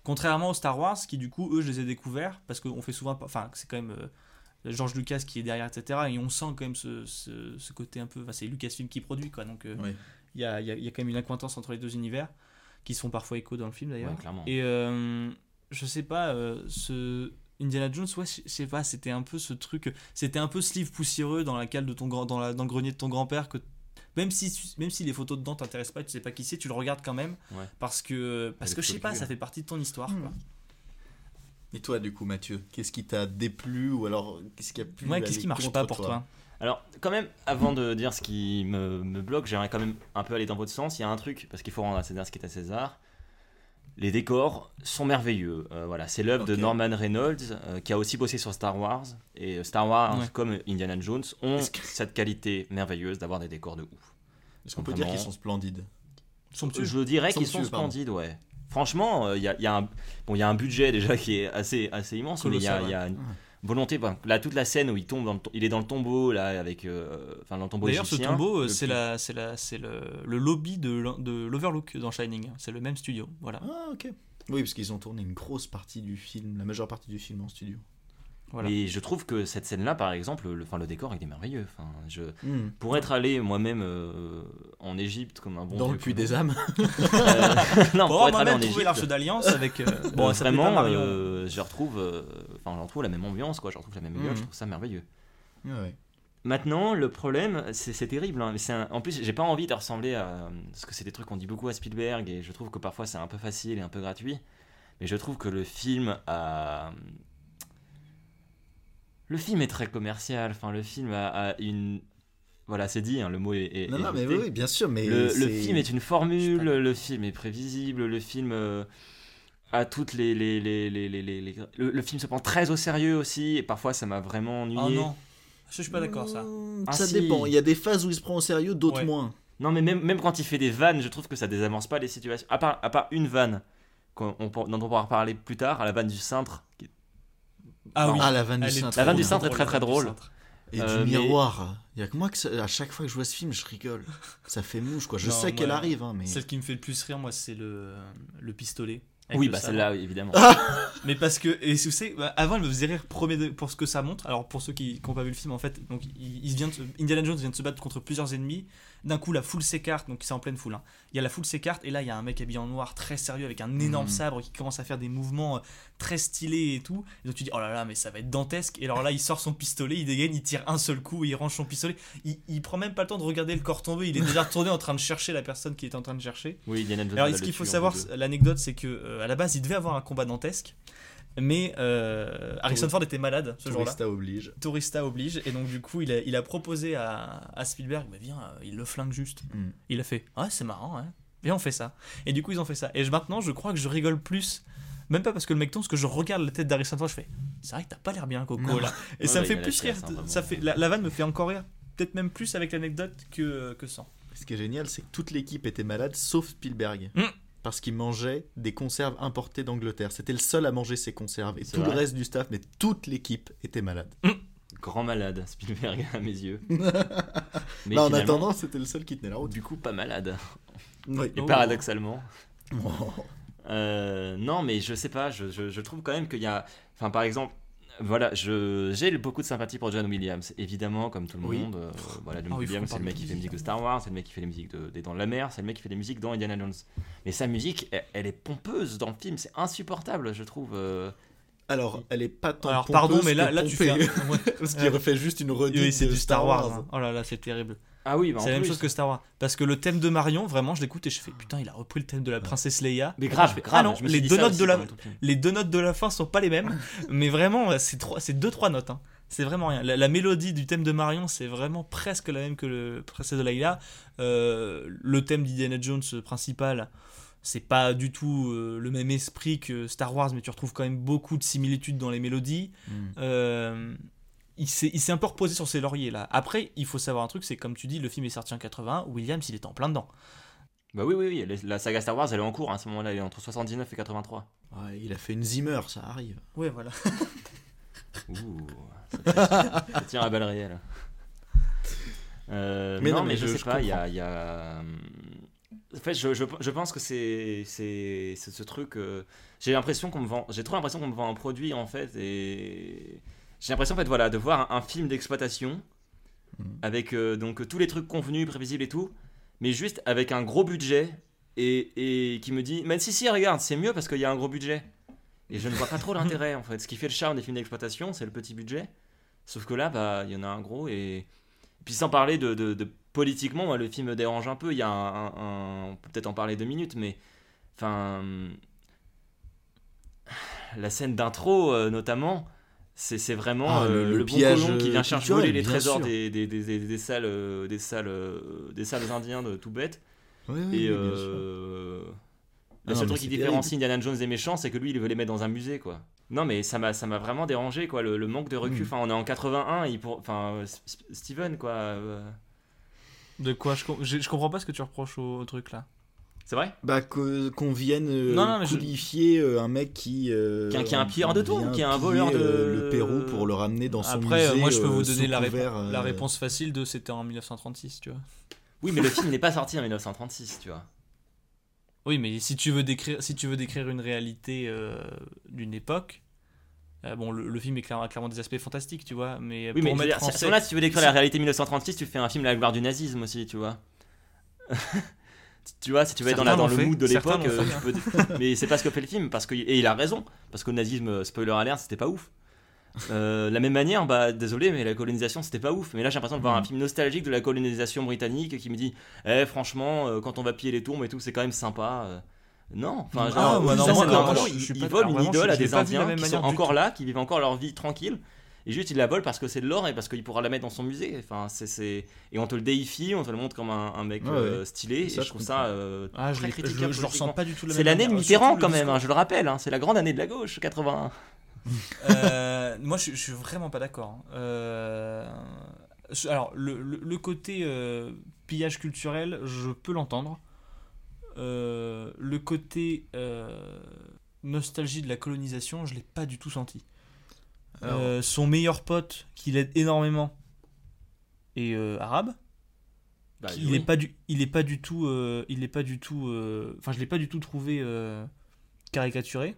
Contrairement aux Star Wars, qui du coup, eux, je les ai découverts parce qu'on fait souvent, enfin, c'est quand même euh, George Lucas qui est derrière, etc. Et on sent quand même ce, ce, ce côté un peu, enfin, c'est Lucasfilm qui produit, quoi. Donc, euh, il y, a, il y a- y a quand même une acquaintance entre les deux univers qui se font parfois écho dans le film d'ailleurs. Ouais, clairement. Et euh, je sais pas, euh, ce Indiana Jones, ouais, je je sais pas, c'était un peu ce truc, c'était un peu ce livre poussiéreux dans la cale de ton grand, dans, la, dans le grenier de ton grand-père que même si, même si les photos dedans t'intéressent pas, tu sais pas qui c'est, tu le regardes quand même Ouais. parce que parce que je sais pas, ça fait partie de ton histoire. Quoi. Et toi, du coup, Mathieu, qu'est-ce qui t'a déplu ou alors qu'est-ce qui a pu. Ouais, qu'est-ce qui marche pas pour toi, Alors, quand même, avant de dire ce qui me, me bloque, j'aimerais quand même un peu aller dans votre sens. Il y a un truc, parce qu'il faut rendre à César ce qui est à César. Les décors sont merveilleux. Euh, voilà, c'est l'œuvre de. Norman Reynolds, euh, qui a aussi bossé sur Star Wars. Et euh, Star Wars, Ouais. comme Indiana Jones, ont que- cette qualité merveilleuse d'avoir des décors de ouf. Est-ce qu'on peut dire qu'ils sont splendides? Somptueux. Je dirais qu'ils sont pardon. splendides, ouais. Franchement, il y, a, il y a un, bon, y a un budget déjà qui est assez, assez immense, mais il y a, y une. Volonté. ben, là, toute la scène où il tombe, dans le, il est dans le tombeau là, avec, euh, enfin, dans le tombeau D'ailleurs, ce tombeau, euh, c'est la, c'est la, c'est le, le lobby de, de l'Overlook dans Shining. C'est le même studio, voilà. Ah, ok. Oui, parce qu'ils ont tourné une grosse partie du film, la majeure partie du film en studio. Voilà. Et je trouve que cette scène-là, par exemple, le, enfin, le décor il est merveilleux. Enfin, je, Hmm. pour être allé moi-même euh, en Égypte comme un bon Dans le puits des âmes. [laughs] Euh, non, Bon, pour être on allé a en même trouvé Égypte. l'arche d'alliance avec. euh, [laughs] bon, ça pas vraiment, euh, je retrouve, euh, enfin, je retrouve la même ambiance, quoi. Je retrouve la même gueule. Mhm. Je trouve ça merveilleux. Ouais. Maintenant, le problème, c'est c'est terrible. hein, mais c'est un- En plus, j'ai pas envie de ressembler à. Parce que c'est des trucs qu'on dit beaucoup à Spielberg et je trouve que parfois c'est un peu facile et un peu gratuit. Mais je trouve que le film a. Le film est très commercial. Enfin, le film a, a une. Voilà, c'est dit, hein, le mot est. est- Non, est non, mais oui, bien sûr, mais. le, film est une formule, le film est prévisible, le film euh, a toutes les. les, les, les, les, les- les- Le, le film se prend très au sérieux aussi et parfois ça m'a vraiment ennuyé. Oh non, je suis pas d'accord ça. Hmm, Ah, ça si. dépend. Il y a des phases où il se prend au sérieux, d'autres Ouais. moins. Non, mais même, même quand il fait des vannes, je trouve que ça désamorce pas les situations. À part, à part une vanne on dont on pourra reparler plus tard, à la vanne du cintre. qui- Ah oui. Ah, la vanne du cintre. La vanne du trop cintre est très très drôle. Et Euh, du mais- miroir. Il y a que moi que ça- à chaque fois que je vois ce film, je rigole. Ça fait mouche, quoi. Je Non, sais moi, qu'elle arrive, hein, mais. Celle qui me fait le plus rire, moi, c'est le, le pistolet. Oui, le bah celle-là, évidemment. [laughs] Mais parce que, et vous savez, bah, avant, elle me faisait rire premier de- pour ce que ça montre. Alors, pour ceux qui n'ont pas vu le film, en fait, donc, il, il vient de Indiana Jones vient de se battre contre plusieurs ennemis. D'un coup, la foule s'écarte, donc c'est en pleine foule. hein. Il y a la foule s'écarte, et là, il y a un mec habillé en noir, très sérieux, avec un énorme Mhm. sabre qui commence à faire des mouvements euh, très stylés et tout. Et donc, tu dis, oh là là, mais ça va être dantesque. Et alors là, il sort son pistolet, il dégaine, il tire un seul coup, et il range son pistolet. Il, il prend même pas le temps de regarder le corps tomber, il est déjà retourné en train de chercher la personne qui est en train de chercher. Oui, Indiana Jones Alors, va ce le qu'il faut savoir, l'anecdote, c'est que euh, à la base, il devait avoir un combat dantesque, mais euh, Harrison Ford était malade ce jour-là. Tourista oblige. Tourista oblige, et donc du coup, il a, il a proposé à, à Spielberg, bah, viens, euh, il le flingue juste. Mm. Il a fait, ah, c'est marrant, hein. Viens, on fait ça. Et du coup, ils ont fait ça. Et je- maintenant, je crois que je rigole plus. Même pas parce que le mec tombe, parce que je regarde la tête d'Harrison Ford, je fais, c'est vrai que t'as pas l'air bien, Coco, Non. là. Et Ouais, ça me fait plus rire. hein, ça fait, la, la vanne me fait encore rire. Peut-être même plus avec l'anecdote que, que sans. Ce qui est génial, c'est que toute l'équipe était malade, sauf Spielberg. Mm. Parce qu'il mangeait des conserves importées d'Angleterre. C'était le seul à manger ces conserves. Et tout le reste du staff, mais toute l'équipe était malade. Grand malade, Spielberg [laughs] à mes yeux. [laughs] Mais en attendant, c'était le seul qui tenait la route. du coup, pas malade. Oui. Et Oh. paradoxalement. Oh. Euh, non, mais je sais pas, je, je- je trouve quand même qu'il y a. Enfin, par exemple, voilà, je- j'ai beaucoup de sympathie pour John Williams, évidemment, comme tout le Oui. monde. euh, voilà, John Ah Williams, c'est le mec qui fait musique, musique de Star Wars, c'est le mec qui fait les musiques de- des Dents de la Mer, c'est le mec qui fait les musiques dans Indiana Jones. Mais sa musique, elle, elle est pompeuse dans le film, c'est insupportable, je trouve. euh. Alors, elle est pas tant Alors, pompeuse pardon, mais là, là tu fais. un-. [laughs] Parce qu'il refait juste une redite Oui, c'est de du Star Wars. hein. Oh là là, c'est terrible. Ah oui, bah, C'est la même chose que Star Wars. Parce que le thème de Marion, vraiment, je l'écoute et je fais putain, il a repris le thème de la princesse Leia. Mais grave, Je fais, grave, ah non, je me suis les dit deux notes aussi de la, les deux notes de la fin sont pas les mêmes, [laughs] mais vraiment, c'est trois, c'est deux trois notes. hein. C'est vraiment rien. La, la mélodie du thème de Marion, c'est vraiment presque la même que le princesse de Leia. Euh, le thème d'Indiana Jones principal, c'est pas du tout euh, le même esprit que Star Wars, mais tu retrouves quand même beaucoup de similitudes dans les mélodies. Mm. Euh, il s'est il s'est un peu reposé sur ses lauriers là. Après, il faut savoir un truc, c'est comme tu dis, le film est sorti en 81, Williams il est en plein dedans. Bah oui, oui, oui, la saga Star Wars, elle est en cours hein, à ce moment-là, elle est entre 79 et 83. Ouais, il a fait une Zimmer, ça arrive. Ouais, voilà. [laughs] Ouh, [laughs] ça ça tire à balles réelles. Euh, Mais non, non, mais, mais je, je- sais je pas, il y a. il y a, hum, En fait, je, je, je pense que c'est c'est c'est ce truc. euh, J'ai l'impression qu'on me vend. J'ai trop l'impression qu'on me vend un produit en fait. Et j'ai l'impression en fait, voilà, de voir un, un film d'exploitation Mhm. avec euh, donc tous les trucs convenus, prévisibles et tout, mais juste avec un gros budget et, et qui me dit Mais si, si, regarde, c'est mieux parce qu'il y a un gros budget. Et je ne vois pas trop l'intérêt en fait. Ce qui fait le charme des films d'exploitation, c'est le petit budget. Sauf que là, bah, il y en a un gros et. Puis sans parler de, de- de politiquement, moi, le film me dérange un peu. Il y a un, un- un- on peut peut-être en parler deux minutes, mais enfin, la scène d'intro euh, notamment, c'est c'est vraiment Ah, le- euh, le le, bon colon qui vient euh, chercher voler les trésors des, des, des, des- des salles, euh, des salles, des salles indiens de tout bête. Oui, oui, Et oui, euh, Ah le non, seul mais truc qui différencie Indiana Jones des méchants, c'est que lui, il veut les mettre dans un musée, quoi. Non, mais ça m'a, ça m'a vraiment dérangé, quoi. Le, le manque de recul. Mm. Enfin, on est en 81, il pour... enfin, Steven, quoi. euh, De quoi je, com- je, je comprends pas ce que tu reproches au, au truc là. C'est vrai Bah, qu'on vienne euh, Non, non, mais je- euh, un mec qui. euh, Qui est un- qui est un pilleur de vient qui est un voleur de- euh, le Pérou pour le ramener dans son Après, musée. moi je peux euh, vous donner la, répo- couvert, euh, la réponse facile de c'était en 1936, tu vois. Oui, mais le [laughs] film n'est pas sorti en 1936, tu vois. Oui, mais si tu veux décrire, si tu veux décrire une réalité euh, d'une époque, euh, bon, le, le film est clairement, clairement des aspects fantastiques, tu vois, mais Oui, mais pour mettre dire, là, si tu veux décrire la réalité 1936, tu fais un film à la gloire du nazisme aussi, tu vois. [laughs] tu vois, si tu veux être dans, la, le fait, mood de l'époque, euh, peux- mais c'est pas ce que fait le film, parce que et il a raison, parce que le nazisme, euh, spoiler alert, c'était pas ouf. Euh, de la même manière, bah désolé, mais la colonisation c'était pas ouf. Mais là j'ai l'impression de voir un film nostalgique de la colonisation britannique qui me dit, eh franchement, euh, quand on va piller les tombes et tout, c'est quand même sympa. euh. Non, enfin, Ah, genre, bah non, ça, moi, vraiment- je- je ils, suis ils pas- volent une idole à des Indiens qui sont encore là, qui vivent encore leur vie tranquille. Et juste, il la vole parce que c'est de l'or et parce qu'il pourra la mettre dans son musée. Enfin, c'est. Et on te le déifie, on te le montre comme un, un mec Ouais, euh, ouais. stylé. Ça, et je je trouve ça euh, Ah, je, très critiquable. je, je le ressens pas du tout la C'est l'année de Mitterrand quand même, hein, je le rappelle. hein, c'est la grande année de la gauche, 81. [laughs] Euh, moi, je, je suis vraiment pas d'accord. Euh, alors, le, le- le côté euh, pillage culturel, je peux l'entendre. Euh, le côté euh, nostalgie de la colonisation, je l'ai pas du tout senti. Euh, son meilleur pote, qui l'aide énormément, est euh, arabe. Bah, il oui. est pas du, il est pas du tout, euh, il est pas du tout. euh, Enfin, je l'ai pas du tout trouvé caricaturé.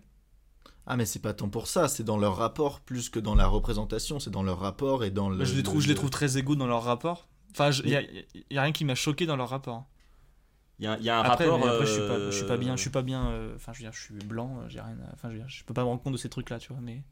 Ah, mais c'est pas tant pour ça, c'est dans leur rapport plus que dans la représentation, c'est dans leur rapport et dans le. Bah, je les trouve, le- je les trouve très égaux dans leur rapport. Enfin, il y a, a rien qui m'a choqué dans leur rapport. Il y y a un après, rapport. après, je suis pas, je suis pas bien, je suis pas bien. euh, Enfin, je veux dire, je suis blanc, j'ai rien. Enfin, je veux dire, je peux pas me rendre compte de ces trucs-là, tu vois. Mais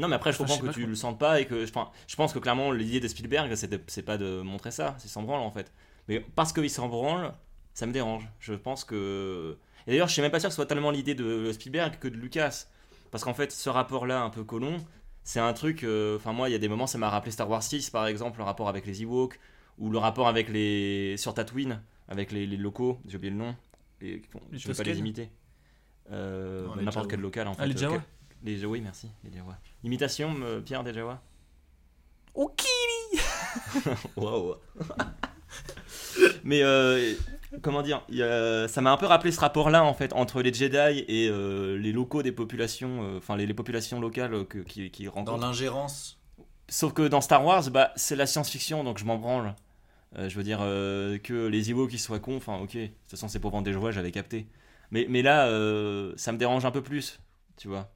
Non, mais après, je Enfin, comprends je que tu quoi. le sentes pas et que. Je pense, je pense que clairement, l'idée de Spielberg, c'est, pas de montrer ça, c'est s'en branle en fait. Mais parce qu'il s'en branle, ça me dérange. Je pense que. Et d'ailleurs, je suis même pas sûr que ce soit tellement l'idée de Spielberg que de Lucas. Parce qu'en fait, ce rapport-là, un peu colon, c'est un truc. euh, Enfin, moi, il y a des moments, ça m'a rappelé Star Wars 6, par exemple, le rapport avec les Ewoks, ou le rapport avec les. sur Tatooine, avec les, les locaux, j'ai oublié le nom, et, bon, Les je vais pas les imiter. Euh, n'importe quel local en fait. Ah, les Euh, Jawa. Les oui, merci, les Jawa. Imitation, euh, Pierre des Jawa? Ok. [laughs] Waouh Mais euh, comment dire il y a- Ça m'a un peu rappelé ce rapport-là en fait entre les Jedi et euh, les locaux des populations, euh, enfin les, les populations locales que- qui, qui Dans rencontrent. l'ingérence. Sauf que dans Star Wars, bah, c'est la science-fiction, donc je m'en branle. Euh, je veux dire euh, que les Ewoks qui soient cons, enfin ok, de toute façon c'est pour vendre des jouets, j'avais capté. Mais, mais là, euh, ça me dérange un peu plus, tu vois.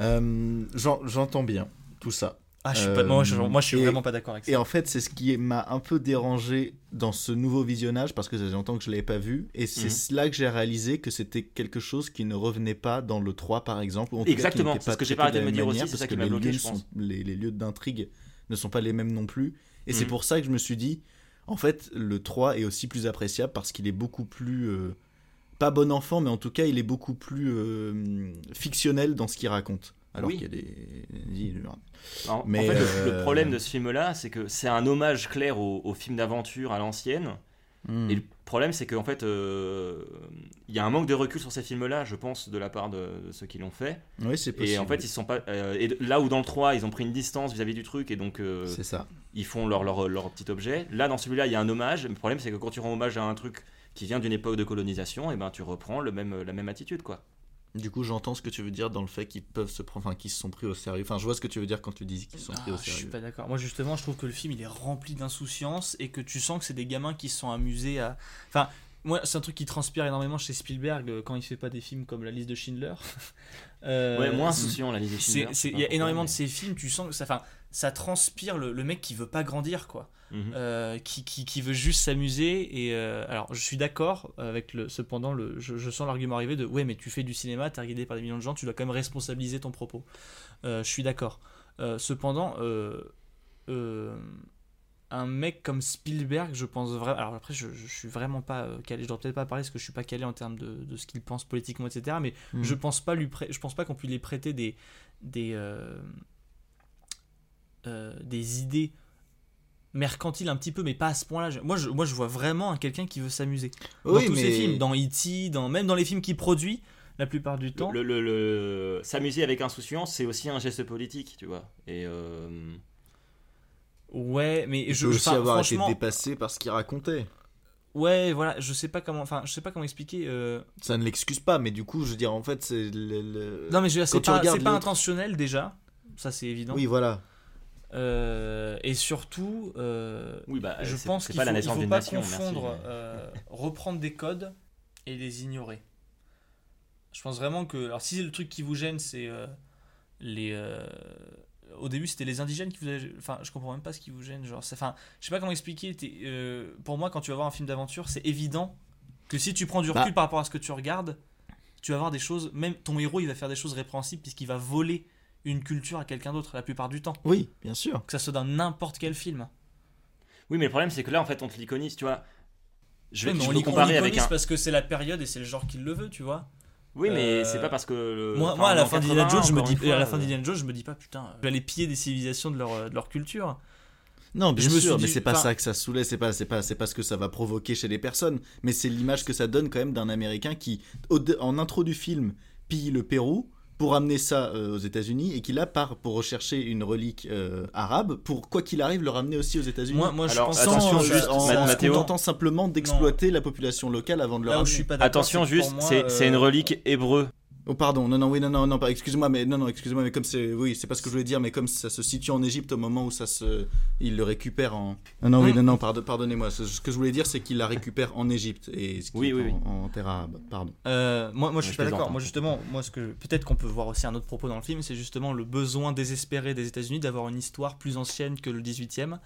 Euh, j'en- J'entends bien tout ça. Ah, je suis Euh, pas, moi, je, moi, je suis et- vraiment pas d'accord avec ça. Et en fait, c'est ce qui m'a un peu dérangé dans ce nouveau visionnage parce que ça fait longtemps que je ne l'avais pas vu. Et c'est Mhm. là que j'ai réalisé que c'était quelque chose qui ne revenait pas dans le 3, par exemple. ou en Exactement, c'est ce que j'ai pas arrêté de me dire aussi, c'est parce ça qui que m'a bloqué, sont- les lieux d'intrigue ne sont pas les mêmes non plus. Et c'est Mhm. pour ça que je me suis dit, en fait, le 3 est aussi plus appréciable parce qu'il est beaucoup plus. euh, pas bon enfant, mais en tout cas, il est beaucoup plus euh, fictionnel dans ce qu'il raconte. Alors Oui. qu'il y a des. En, en Mais, fait, le- euh, le, problème de ce film-là, c'est que c'est un hommage clair au, au film d'aventure à l'ancienne. Hmm. Et le problème, c'est qu'en fait, euh, il y a un manque de recul sur ces films-là, je pense, de la part de, de ceux qui l'ont fait. Oui, c'est possible. Et en fait, ils sont pas. et là où dans le 3, ils ont pris une distance vis-à-vis du truc, et donc C'est ça. ils font leur, leur, leur petit objet. Là, dans celui-là, il y a un hommage. Le problème, c'est que quand tu rends hommage à un truc qui vient d'une époque de colonisation, et ben tu reprends le même, la même attitude, quoi. Du coup, j'entends ce que tu veux dire dans le fait qu'ils peuvent se prendre, enfin, qu'ils se sont pris au sérieux. Enfin, je vois ce que tu veux dire quand tu dis qu'ils se sont pris Ah, au je suis sérieux. pas d'accord. Moi, justement, je trouve que le film il est rempli d'insouciance et que tu sens que c'est des gamins qui se sont amusés à. Enfin, moi, c'est un truc qui transpire énormément chez Spielberg euh, quand il fait pas des films comme La liste de Schindler. [laughs] Euh, Ouais, moins insouciant, la liste de c'est- Schindler, Il y a énormément mais- de ces films, tu sens que ça, enfin, ça transpire le, le mec qui veut pas grandir, quoi. Mhm. Euh, qui, qui, qui veut juste s'amuser. Et euh, alors, je suis d'accord avec le. Cependant, le, je, je sens l'argument arriver de ouais, mais tu fais du cinéma, t'es regardé par des millions de gens, tu dois quand même responsabiliser ton propos. Euh, je suis d'accord. Cependant, un mec comme Spielberg, je pense vraiment. Alors après, je, je suis vraiment pas calé. Je dois peut-être pas parler parce que je suis pas calé en termes de, de ce qu'il pense politiquement, etc. Mais Mhm. je pense pas lui prê- je pense pas qu'on puisse lui prêter des des euh, des idées mercantiles un petit peu, mais pas à ce point-là. Moi, je, moi, je vois vraiment un quelqu'un qui veut s'amuser. Dans Oui, tous ses mais- films, dans E.T., dans, même dans les films qu'il produit, la plupart du temps. Le, le- le- S'amuser avec insouciance, c'est aussi un geste politique, tu vois. Et euh, Ouais, mais Il je, peut aussi avoir été dépassé par ce qu'il racontait. ouais, voilà, je sais pas comment, enfin, je sais pas comment expliquer. euh, Ça ne l'excuse pas, mais du coup, je veux dire, en fait, c'est le, Non, mais je veux dire, c'est pas, intentionnel déjà, ça c'est évident. Oui, voilà. Euh, et surtout, euh, Oui, bah, je pense qu'il la faut, pas nation, merci, confondre mais- euh, [laughs] reprendre des codes et les ignorer. Je pense vraiment que, alors si le truc qui vous gêne, c'est euh, les, euh, au début c'était les indigènes qui vous, avaient- enfin, je comprends même pas ce qui vous gêne, genre, enfin, je sais pas comment expliquer. euh, pour moi, quand tu vas voir un film d'aventure, c'est évident que si tu prends du recul Bah. par rapport à ce que tu regardes, tu vas voir des choses, même ton héros, il va faire des choses répréhensibles puisqu'il va voler une culture à quelqu'un d'autre la plupart du temps. Oui, bien sûr. Que ça soit dans n'importe quel film. Oui, mais le problème, c'est que là, en fait, on te l'iconise, tu vois. Je vais, mais je on comparer avec un. parce que c'est la période et c'est le genre qui le veut, tu vois. Oui, mais Euh, c'est pas parce que. le- moi, enfin, moi, à la fin d'Indiana 80, Jones, je me dis, fois, à la fin euh, d'Indiana Jones, je me dis pas putain, je vais aller piller des civilisations de leur, de leur culture. Non, bien Je me sûr, suis mais dit- c'est pas enfin- ça que ça saoulait, c'est pas, c'est pas, c'est pas ce que ça va provoquer chez les personnes, mais c'est l'image que ça donne quand même d'un Américain qui, en intro du film, pille le Pérou pour amener ça euh, aux États-Unis et qui là part pour rechercher une relique euh, arabe pour quoi qu'il arrive le ramener aussi aux États-Unis. Moi, moi, je Alors, pense attention, juste, en, en se contentant simplement d'exploiter la population locale avant de le Là où ramener. je suis pas d'accord. Attention, juste, c'est c'est euh, une relique hébreu. Oh pardon, non non oui non non non pas excuse-moi mais non non excuse-moi mais comme c'est oui c'est pas ce que je voulais dire mais comme ça se situe en Égypte au moment où ça se il le récupère en non non oui Mm. non non pardon pardonnez-moi ce que je voulais dire c'est qu'il la récupère en Égypte et ce qui Oui, est oui, en, en terre arabe pardon Euh, moi, moi, je suis je pas d'accord. hein. Moi, justement, moi, ce que peut-être qu'on peut voir aussi un autre propos dans le film, c'est justement le besoin désespéré des États-Unis d'avoir une histoire plus ancienne que le 18e.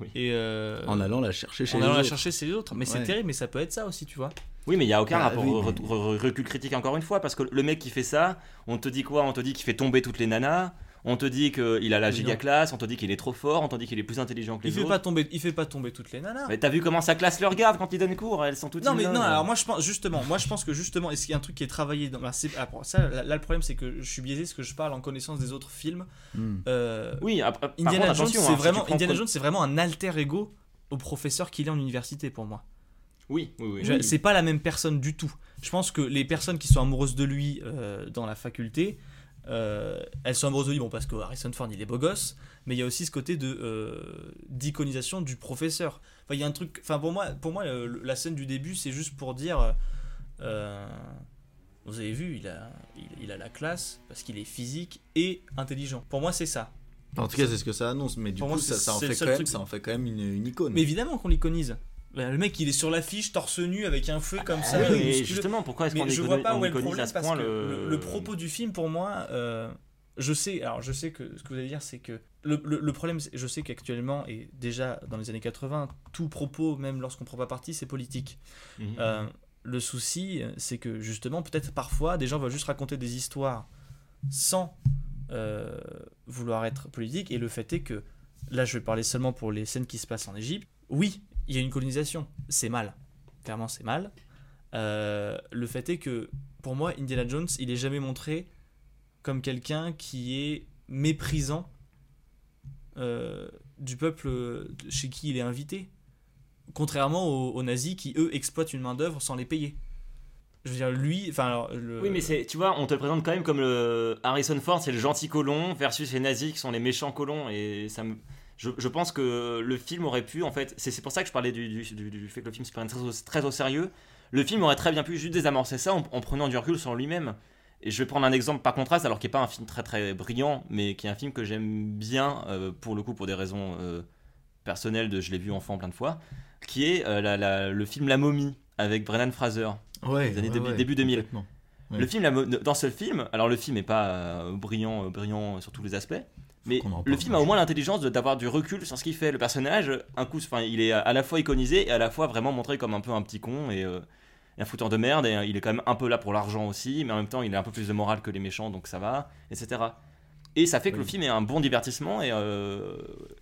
Oui. Et euh, en allant la chercher chez en les allant la autres. chercher, c'est les autres. Mais c'est terrible, mais ça peut être ça aussi, tu vois. Oui, mais il y a aucun Bah, rapport. oui, au mais- re- re- recul critique encore une fois, parce que le mec qui fait ça, on te dit quoi? On te dit qu'il fait tomber toutes les nanas, on te dit qu'il a la giga classe, on te dit qu'il est trop fort, on te dit qu'il est plus intelligent que les Il fait autres. pas tomber, il fait pas tomber toutes les nanas. Mais t'as vu comment sa classe le regarde quand il donne cours? Elles sont toutes Non mais non alors moi je pense justement moi je pense que justement est-ce qu'il y a un truc qui est travaillé dans bah, ça là, là, le problème c'est que je suis biaisé parce que je parle en connaissance des autres films. Hmm. Euh, Oui, après, Indiana contre, Jones hein, vraiment Indiana Jones c'est vraiment un alter ego au professeur qu'il est en université pour moi Oui, oui, oui. C'est pas la même personne du tout. Je pense que les personnes qui sont amoureuses de lui euh, dans la faculté euh, elles sont amoureuses de lui bon parce que Harrison Ford il est beau gosse mais il y a aussi ce côté de euh, d'iconisation du professeur. Enfin il y a un truc enfin pour moi pour moi euh, le- la scène du début c'est juste pour dire euh, vous avez vu il a il, il a la classe parce qu'il est physique et intelligent. Pour moi c'est ça. En tout cas c'est ce que ça annonce mais du Pour coup moi, ça, en fait quand même ça en fait quand même une, une icône. Mais évidemment qu'on l'iconise Bah, le mec il est sur l'affiche torse nu avec un feu comme ça Ah oui, mais musculeux. justement, pourquoi est-ce qu'on je vois pas où est le problème parce que le... le... le propos du film pour moi, euh, je sais, alors je sais que ce que vous allez dire c'est que le, le- le problème, je sais qu'actuellement et déjà dans les années 80, tout propos, même lorsqu'on prend pas parti, c'est politique. Mhm. Euh, le souci, c'est que justement, peut-être parfois, des gens veulent juste raconter des histoires sans euh, vouloir être politique. Et le fait est que, là, je vais parler seulement pour les scènes qui se passent en Égypte. Oui, il y a une colonisation. C'est mal. Clairement, c'est mal. Euh, le fait est que, pour moi, Indiana Jones, il est jamais montré comme quelqu'un qui est méprisant euh, du peuple chez qui il est invité. Contrairement aux, nazis qui, eux, exploitent une main-d'œuvre sans les payer. Je veux dire, lui, Oui, mais tu vois, on te présente quand même comme le Harrison Ford, c'est le gentil colon versus les nazis qui sont les méchants colons et ça me, Je, je pense que le film aurait pu, en fait, c'est pour ça que je parlais du, du- du- fait que le film se prenne très, au- très au sérieux. Le film aurait très bien pu juste désamorcer ça en, en prenant du recul sur lui-même. Et je vais prendre un exemple par contraste, alors qui n'est pas un film très très brillant, mais qui est un film que j'aime bien, euh, pour le coup, pour des raisons euh, personnelles, de je l'ai vu enfant plein de fois, qui est euh, la- la- le film La momie avec Brendan Fraser. Ouais, des années ouais, début, ouais, début 2000. complètement. Ouais. Le film, la dans ce film, alors le film n'est pas brillant, brillant sur tous les aspects, mais le film a au moins l'intelligence de- d'avoir du recul sur ce qu'il fait. Le personnage, un coup, enfin, il est à- la fois iconisé et à la fois vraiment montré comme un peu un petit con et, euh, un fouteur de merde. Et euh, il est quand même un peu là pour l'argent aussi, mais en même temps, il a un peu plus de morale que les méchants, donc ça va, etc. Et ça fait que le film est un bon divertissement et, euh,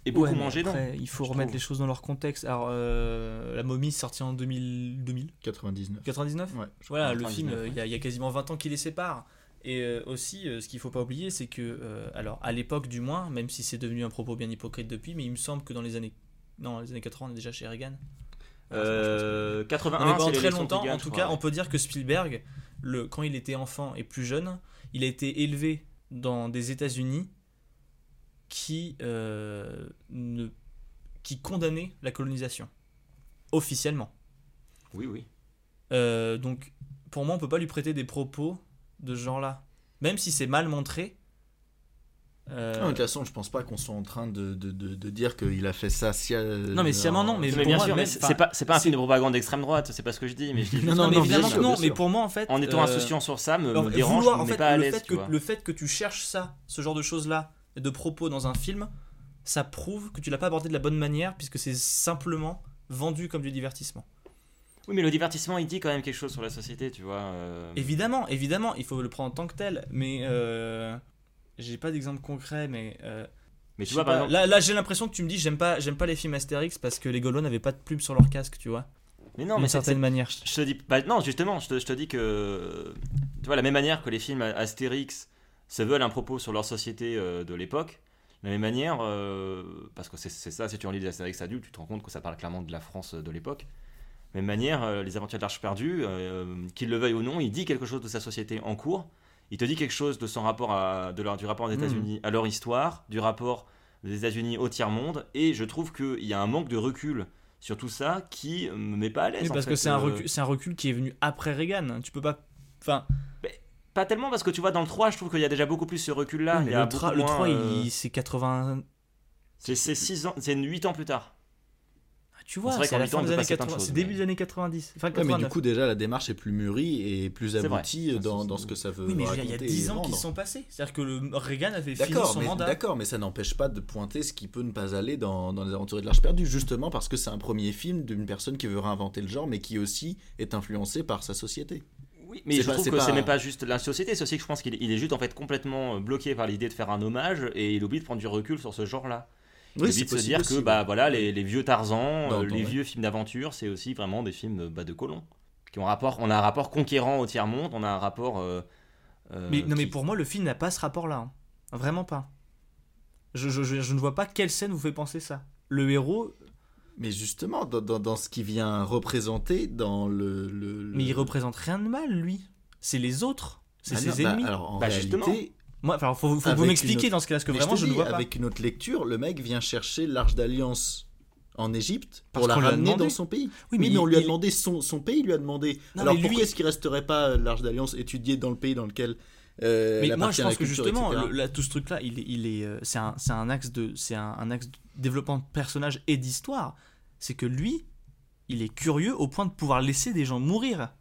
et beaucoup Ouais, après, il faut remettre trouve. les choses dans leur contexte. Alors, euh, La momie sortie en 2000, 2000 99. 99 Ouais. Voilà, le 99, film, ouais. il y, y a quasiment 20 ans qui les séparent. Et euh, aussi, euh, ce qu'il faut pas oublier, c'est que, euh, alors à l'époque du moins, même si c'est devenu un propos bien hypocrite depuis, mais il me semble que dans les années, non, les années 80, on est déjà chez Reagan. Euh, On 81, est c'est pendant très longtemps, en tout cas, on peut dire que Spielberg, le, quand il était enfant et plus jeune, il a été élevé dans des États-Unis qui, ne, qui condamnaient la colonisation, officiellement. Oui, oui. Donc, pour moi, on peut pas lui prêter des propos de ce genre-là. Même si c'est mal montré. euh, Ah, de toute façon, je pense pas qu'on soit en train de, de, de, de dire qu'il a fait ça si. Non, mais sciemment, non, mais bien moi, sûr, c'est pas, c'est pas un film de propagande d'extrême droite, c'est pas ce que je dis, mais je dis Non, non, non, mais non, bien sûr, mais pour moi, en fait. en étant euh, insouciant sur ça, me, alors, me dérange, vouloir, en fait, pas à le l'aise. le fait que tu cherches ça, ce genre de choses-là, de propos dans un film, ça prouve que tu l'as pas abordé de la bonne manière, puisque c'est simplement vendu comme du divertissement. Oui, mais le divertissement, il dit quand même quelque chose sur la société, tu vois. euh. Évidemment, évidemment, il faut le prendre en tant que tel, mais euh, j'ai pas d'exemple concret, mais euh, Mais tu vois, par exemple. là, là j'ai l'impression que tu me dis j'aime pas, j'aime pas les films Astérix parce que les Gaulois n'avaient pas de plumes sur leur casque, tu vois, Mais non, mais certaine manière. Je te dis, bah non, justement, je te, je te dis que, tu vois, la même manière que les films Astérix se veulent un propos sur leur société de l'époque, de la même manière, parce que c'est c'est ça, si tu en lis des Astérix adultes, tu te rends compte que ça parle clairement de la France de l'époque. Même manière, euh, les aventures de l'Arche perdue, euh, qu'il le veuille ou non, il dit quelque chose de sa société en cours. Il te dit quelque chose de son rapport à, de leur, du rapport des Mhm. États-Unis à leur histoire, du rapport des États-Unis au tiers-monde, et je trouve qu'il y a un manque de recul sur tout ça qui me met pas à l'aise. Oui, en parce fait, que c'est un, euh, recul, c'est un recul qui est venu après Reagan. Tu peux pas. Enfin, Pas tellement parce que tu vois dans le 3 je trouve qu'il y a déjà beaucoup plus ce recul là. oui, mais il y a le, tra- beaucoup le moins, 3, euh, il- c'est 80. c'est c'est 6 ans, c'est 8 ans plus tard. Tu C'est vois, c'est qu'en à la huit fin ans, il des peut années passer plein de 80. choses, C'est début mais- des années 90. Enfin, Ouais, mais du 89. coup, déjà, la démarche est plus mûrie et plus aboutie dans, ce que ça veut Oui, mais dire, il y a raconter 10 et ans qui sont passés. C'est-à-dire que le Reagan avait fini son mais, mandat. d'accord, mais ça n'empêche pas de pointer ce qui peut ne pas aller dans, dans les aventures de l'Arche perdue, justement parce que c'est un premier film d'une personne qui veut réinventer le genre, mais qui aussi est influencée par sa société. Oui, mais C'est je pas- trouve que pas- c'est même pas juste la société, c'est aussi que je pense qu'il est- juste en fait complètement bloqué par l'idée de faire un hommage et il oublie de prendre du recul sur ce genre là. Il Oui, c'est de se dire que bah voilà les, les vieux Tarzan, euh, les ouais. vieux films d'aventure, c'est aussi vraiment des films bah, de colons. Qui ont un rapport, on a un rapport conquérant au tiers monde, on a un rapport. euh, euh, Mais, non, mais pour moi, le film n'a pas ce rapport-là. hein. Vraiment pas. Je, je, je, je ne vois pas quelle scène vous fait penser ça. Le héros, Mais justement, dans, dans- dans ce qui vient représenter dans le. le- le- mais il représente rien de mal, lui. C'est les autres. C'est Ah ses non, bah, ennemis. alors, en Bah, réalité, justement. Moi, enfin, faut, faut que vous m'expliquiez autre- dans ce cas-là, parce que mais vraiment, te je, ne vois pas. Avec une autre lecture, le mec vient chercher l'Arche d'Alliance en Égypte pour Parce la ramener dans son pays. Oui, Oui, mais, on lui a demandé son, son pays, lui a demandé. Non, Alors pourquoi lui- est-ce qu'il resterait pas euh, l'Arche d'Alliance étudié dans le pays dans lequel euh, Mais moi, je pense que culture, justement, etc. le- là, tout ce truc-là, il est, il est, euh, c'est un, c'est un axe de, c'est un, un axe de développement de personnage et d'histoire. C'est que lui, il est curieux au point de pouvoir laisser des gens mourir.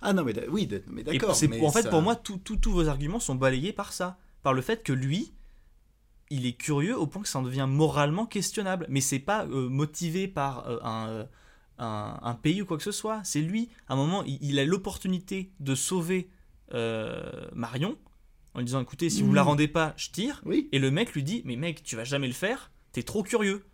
Ah non, mais oui, mais d'accord. en fait, ça- pour moi, tous vos arguments sont balayés par ça, par le fait que lui, il est curieux au point que ça en devient moralement questionnable. Mais c'est pas euh, motivé par euh, un, un, un pays ou quoi que ce soit. C'est lui, à un moment, il, il a l'opportunité de sauver euh, Marion en lui disant, écoutez, si vous me la Mhm. rendez pas, je tire. Oui. Et le mec lui dit, mais mec, tu vas jamais le faire, t'es trop curieux.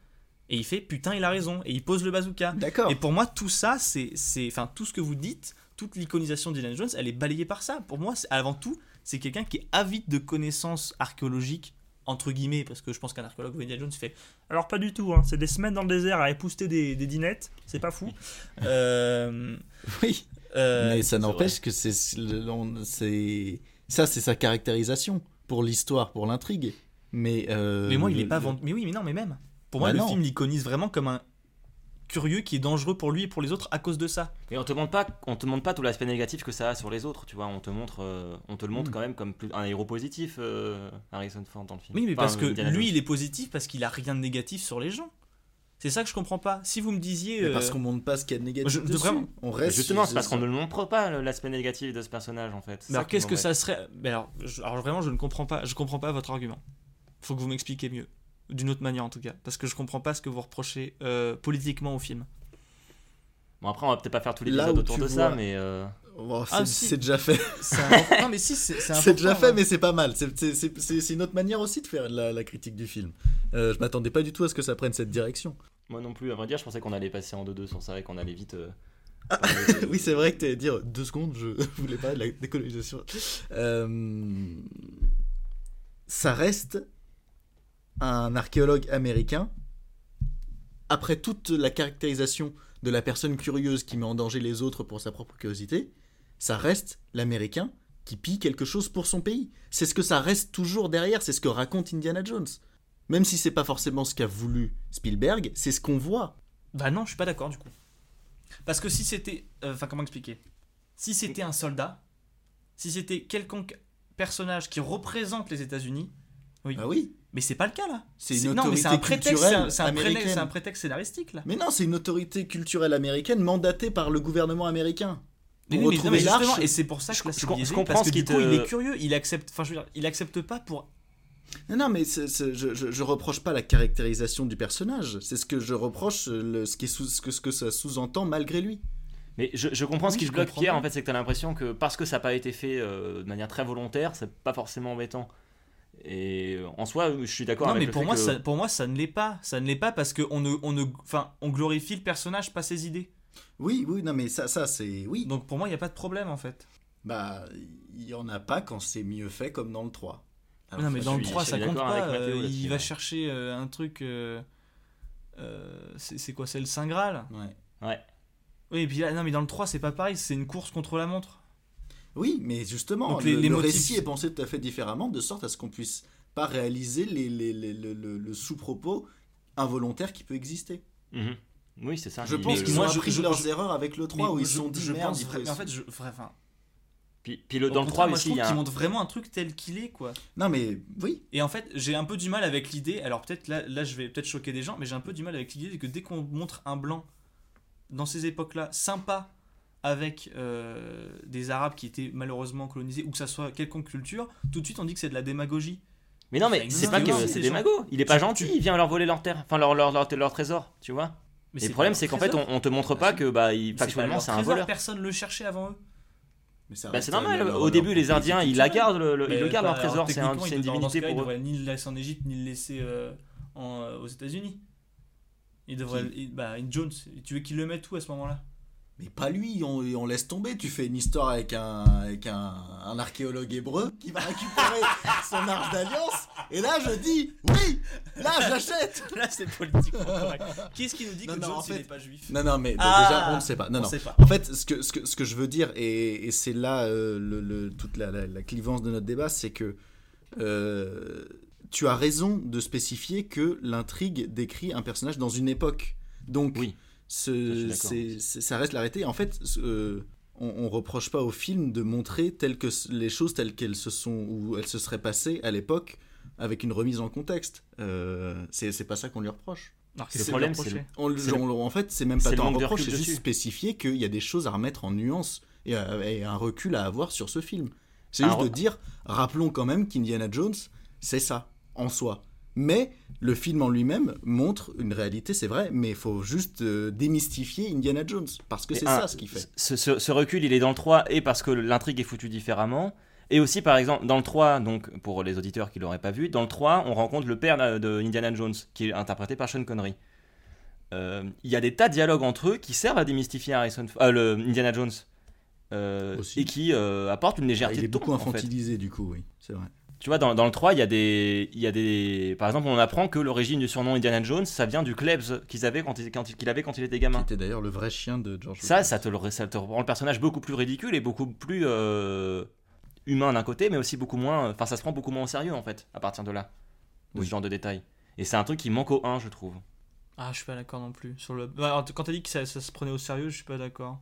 Et il fait, putain, il a raison. Et il pose le bazooka. D'accord. Et pour moi, tout ça, c'est, c'est, enfin, tout ce que vous dites, toute l'iconisation d'Indiana Jones, elle est balayée par ça. Pour moi, c'est- avant tout, c'est quelqu'un qui est avide de connaissances archéologiques entre guillemets, parce que je pense qu'un archéologue Indiana Jones fait. Alors pas du tout, hein, c'est des semaines dans le désert à épouster des, des dinettes, c'est pas fou. [laughs] Euh, Oui. euh, mais ça n'empêche que c'est ça, c'est sa caractérisation pour l'histoire, pour l'intrigue. Mais, euh, Mais moi, il est pas vendu. Mais oui, mais non, mais même. Pour moi, Bah le non. film l'iconise vraiment comme un curieux qui est dangereux pour lui et pour les autres à cause de ça. Et on te montre pas, on te montre pas tout l'aspect négatif que ça a sur les autres, tu vois. On te montre, euh, on te le montre Mm. quand même comme plus- un héros positif, euh, Harrison Ford dans le film. Oui, mais Enfin, parce que Indiana lui, Jones. il est positif parce qu'il a rien de négatif sur les gens. C'est ça que je comprends pas. Si vous me disiez. Mais euh, Parce qu'on montre pas ce qu'il y a de négatif. je- de- dessus. vraiment. On Mais reste. Justement, c'est parce qu'on ne le montre pas l'aspect négatif de ce personnage en fait. Mais alors qu'est-ce que ça serait Mais alors, je- alors vraiment, je ne comprends pas. Je comprends pas votre argument. Faut que vous m'expliquiez mieux, d'une autre manière en tout cas, parce que je comprends pas ce que vous reprochez euh, politiquement au film. Bon après, on va peut-être pas faire tout Là l'épisode où autour de ça, mais euh, Oh, c'est Ah, si. c'est déjà fait. [laughs] C'est un- [laughs] non mais si, c'est c'est C'est déjà fait, ouais. mais c'est pas mal. C'est- c'est- C'est c'est- c'est une autre manière aussi de faire la, la critique du film. Euh, je m'attendais pas du tout à ce que ça prenne cette direction. moi non plus, à vrai dire, je pensais qu'on allait passer en 2-2 sur ça et qu'on allait vite. euh, Ah, [laughs] oui, c'est vrai que t'allais dire deux secondes, je voulais pas de la décolonisation. Euh, ça reste un archéologue américain. Après toute la caractérisation de la personne curieuse qui met en danger les autres pour sa propre curiosité, ça reste l'américain qui pille quelque chose pour son pays. C'est ce que ça reste toujours derrière, c'est ce que raconte Indiana Jones. Même si c'est pas forcément ce qu'a voulu Spielberg, c'est ce qu'on voit. Bah non, je suis pas d'accord du coup. Parce que si c'était. euh, Enfin, comment expliquer? Si c'était un soldat, si c'était quelconque personnage qui représente les États-Unis, oui. Ah oui, Mais c'est pas le cas là. C'est une non, mais c'est un autorité prétexte, c'est un, un prétexte- américaine. c'est un prétexte scénaristique là. Mais non, c'est une autorité culturelle américaine mandatée par le gouvernement américain. Mais Pour oui, mais, non, retrouver mais l'arche. justement, et c'est pour ça que Je- là, je c'est com- je biaisé, comprends parce que du coup, il est curieux, il accepte, enfin, je veux dire, il accepte pas pour. Non, non, mais c'est- c'est- je, je, je reproche pas la caractérisation du personnage. C'est ce que je reproche, euh, le, ce, qui est sous- ce, que, ce que ça sous-entend malgré lui. Mais je, je comprends ce qui te bloque, Pierre, en fait, c'est que t'as l'impression que parce que ça n'a pas été fait euh, de manière très volontaire, c'est pas forcément embêtant. Et en soi, je suis d'accord Non, avec mais le pour fait moi, que- ça, pour moi, ça ne l'est pas. Ça ne l'est pas parce qu'on ne, on ne, enfin, on glorifie le personnage, pas ses idées. Oui, oui, non, mais ça, ça c'est. Oui. Donc pour moi, il n'y a pas de problème en fait. Bah, il y en a pas quand c'est mieux fait comme dans le 3. Ah, non, mais dans le suis- 3, je ça compte pas. Mathéo euh, il va chercher euh, un truc. euh, euh, c'est c'est quoi C'est le Saint Graal? Ouais. Ouais. Oui, et puis là, non, mais dans le 3, c'est pas pareil. C'est une course contre la montre. Oui, mais justement, Donc le, les- les le motifs- récit est pensé tout à fait différemment, de sorte à ce qu'on puisse pas réaliser les, les- les- le, le- le sous-propos involontaire qui peut exister. Mhm. Oui, c'est ça. Je pense qu'ils moi, ont je- appris je- leurs je- erreurs avec le 3 où ils se sont dit je merde, pense mais en fait, je, enfin, Puis, puis le, dans le contraire, 3 moi, aussi, je il trouve y a qu'il montre vraiment un truc tel qu'il est, quoi. Non, mais oui, Et en fait, j'ai un peu du mal avec l'idée. Alors peut-être là, là, je vais peut-être choquer des gens, mais j'ai un peu du mal avec l'idée que dès qu'on montre un blanc dans ces époques-là, sympa avec euh, des Arabes qui étaient malheureusement colonisés, ou que ça soit quelconque culture, tout de suite on dit que c'est de la démagogie. Mais non, mais c'est pas que ces c'est des magots. Il est pas gentil, il vient leur voler leur terre, enfin leur, leur, leur, leur trésor, tu vois. Mais le problème, c'est qu'en fait, on, on te montre pas que bah, il- factuellement, c'est un voleur. Personne le cherchait avant eux. Bah, c'est normal. leur- Au leur début, les Indiens, ils la gardent, le, le- ils le gardent leur trésor. C'est un- ils une divinité Ils pour eux. devraient ni le laisser en Égypte, ni le laisser euh, en, euh, aux États-Unis. Ils devraient. ils- bah, Jones, tu veux qu'ils le mettent où à ce moment-là? Mais pas lui, on, on laisse tomber. Tu fais une histoire avec un, avec un, un archéologue hébreu qui va récupérer [laughs] son arche d'alliance. Et là, je dis oui, là, j'achète. [laughs] Là, c'est politiquement correct. Qui nous dit Non, que non, Jones en fait- n'est pas juif? Non, non, mais Ah déjà, on ne sait pas. Non, On non. sait pas. En fait, ce que, ce que, ce que je veux dire, et, et c'est là euh, le, le- toute la, la- la clivance de notre débat, c'est que euh, tu as raison de spécifier que l'intrigue décrit un personnage dans une époque. Donc, Oui. Ce- Ça, reste l'arrêté. En fait, ce- euh, on, on reproche pas au film de montrer telles que les choses telles qu'elles se sont ou elles se seraient passées à l'époque avec une remise en contexte. Euh, c'est c'est pas ça qu'on lui reproche. Alors, Le problème, c'est en fait, c'est même pas tant un reproche, c'est juste spécifier qu'il y a des choses à remettre en nuance et, à- et un recul à avoir sur ce film. C'est juste de re- dire, rappelons quand même qu'Indiana Jones, c'est ça, en soi. Mais le film en lui-même montre une réalité, c'est vrai, mais il faut juste euh, démystifier Indiana Jones, parce que c'est ça ce qu'il fait. Ce, ce- ce recul, il est dans le 3 et parce que l'intrigue est foutue différemment. Et aussi, par exemple, dans le 3, donc pour les auditeurs qui l'auraient pas vu, dans le 3, on rencontre le père de de Indiana Jones, qui est interprété par Sean Connery. Euh, Il y a des tas de dialogues entre eux qui servent à démystifier Harrison, euh, le Indiana Jones. euh, et qui euh, apportent une Ah, légèreté il est de ton, beaucoup en fait. infantilisé, du coup, oui, c'est vrai. Tu vois, dans, dans le 3, il y, a des, il y a des. Par exemple, on apprend que l'origine du surnom Indiana Jones, ça vient du Klebs qu'ils avaient quand il, quand il- qu'il avait quand il était gamin. C'était d'ailleurs le vrai chien de George Ça, Lucas. ça te, le, ça te rend le personnage beaucoup plus ridicule et beaucoup plus euh, humain d'un côté, mais aussi beaucoup moins. Enfin, ça se prend beaucoup moins au sérieux en fait, à partir de là. de Oui. ce genre de détails. Et c'est un truc qui manque au 1, je trouve. Ah, je suis pas d'accord non plus. Sur le... Bah, alors, quand t'as dit que ça, ça se prenait au sérieux, je suis pas d'accord.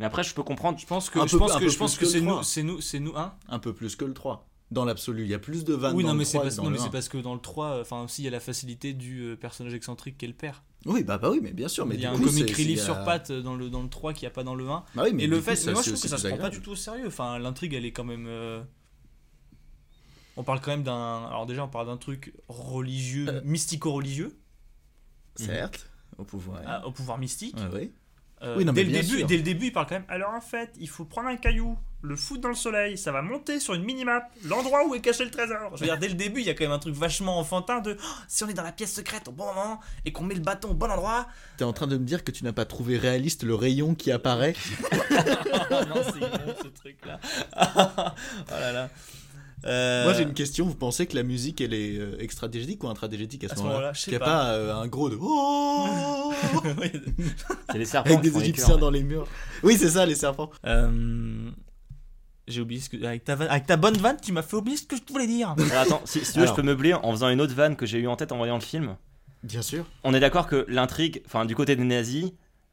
Mais après, je peux comprendre. Je pense que, je pense je pense c'est le nous, 3. c'est nous, c'est nous, hein Un peu plus que le 3. Dans l'absolu, il y a plus de vannes Oui, dans non, le mais 3 c'est que parce, dans non, le mais c'est 1. parce que dans le 3, enfin aussi, il y a la facilité du euh, personnage excentrique qui est le père. Oui, bah, bah oui, mais bien sûr. Mais il y a un coup, comic relief sur euh, pattes dans le, dans le 3 qu'il n'y a pas dans le 1. Bah oui, mais Et le du fait, coup, ça, moi je trouve que ça se prend pas du tout au sérieux. Enfin, l'intrigue elle est quand même. euh, On parle quand même d'un. Alors déjà, on parle d'un truc religieux, Euh. mystico-religieux, Certes, au pouvoir. ah, au pouvoir mystique. Ouais, ouais. Euh, Oui, non, dès, le début, sûr. dès le début, il parle quand même. Alors en fait, il faut prendre un caillou, le foutre dans le soleil, ça va monter sur une minimap, l'endroit où est caché le trésor. Je veux dire, dès le début, il y a quand même un truc vachement enfantin de Oh, si on est dans la pièce secrète au bon moment et qu'on met le bâton au bon endroit. T'es en train de me dire que tu n'as pas trouvé réaliste le rayon qui apparaît [laughs] non, c'est bon ce truc là. [laughs] oh là là. Euh, Moi j'ai une question, vous pensez que la musique elle est euh, extra-dégétique ou intra-dégétique à ce moment-là Qu'il y a pas. pas euh, un gros de [laughs] Oh. C'est les serpents avec des les égyptiens dans les murs. Oui, c'est ça les serpents. Euh, J'ai oublié ce que. Avec ta, vanne- avec ta bonne vanne, tu m'as fait oublier ce que je voulais dire. Alors, attends, si, si tu veux, Alors. je peux meubler en faisant une autre vanne que j'ai eu en tête en voyant le film. Bien sûr. On est d'accord que l'intrigue, enfin, du côté des nazis,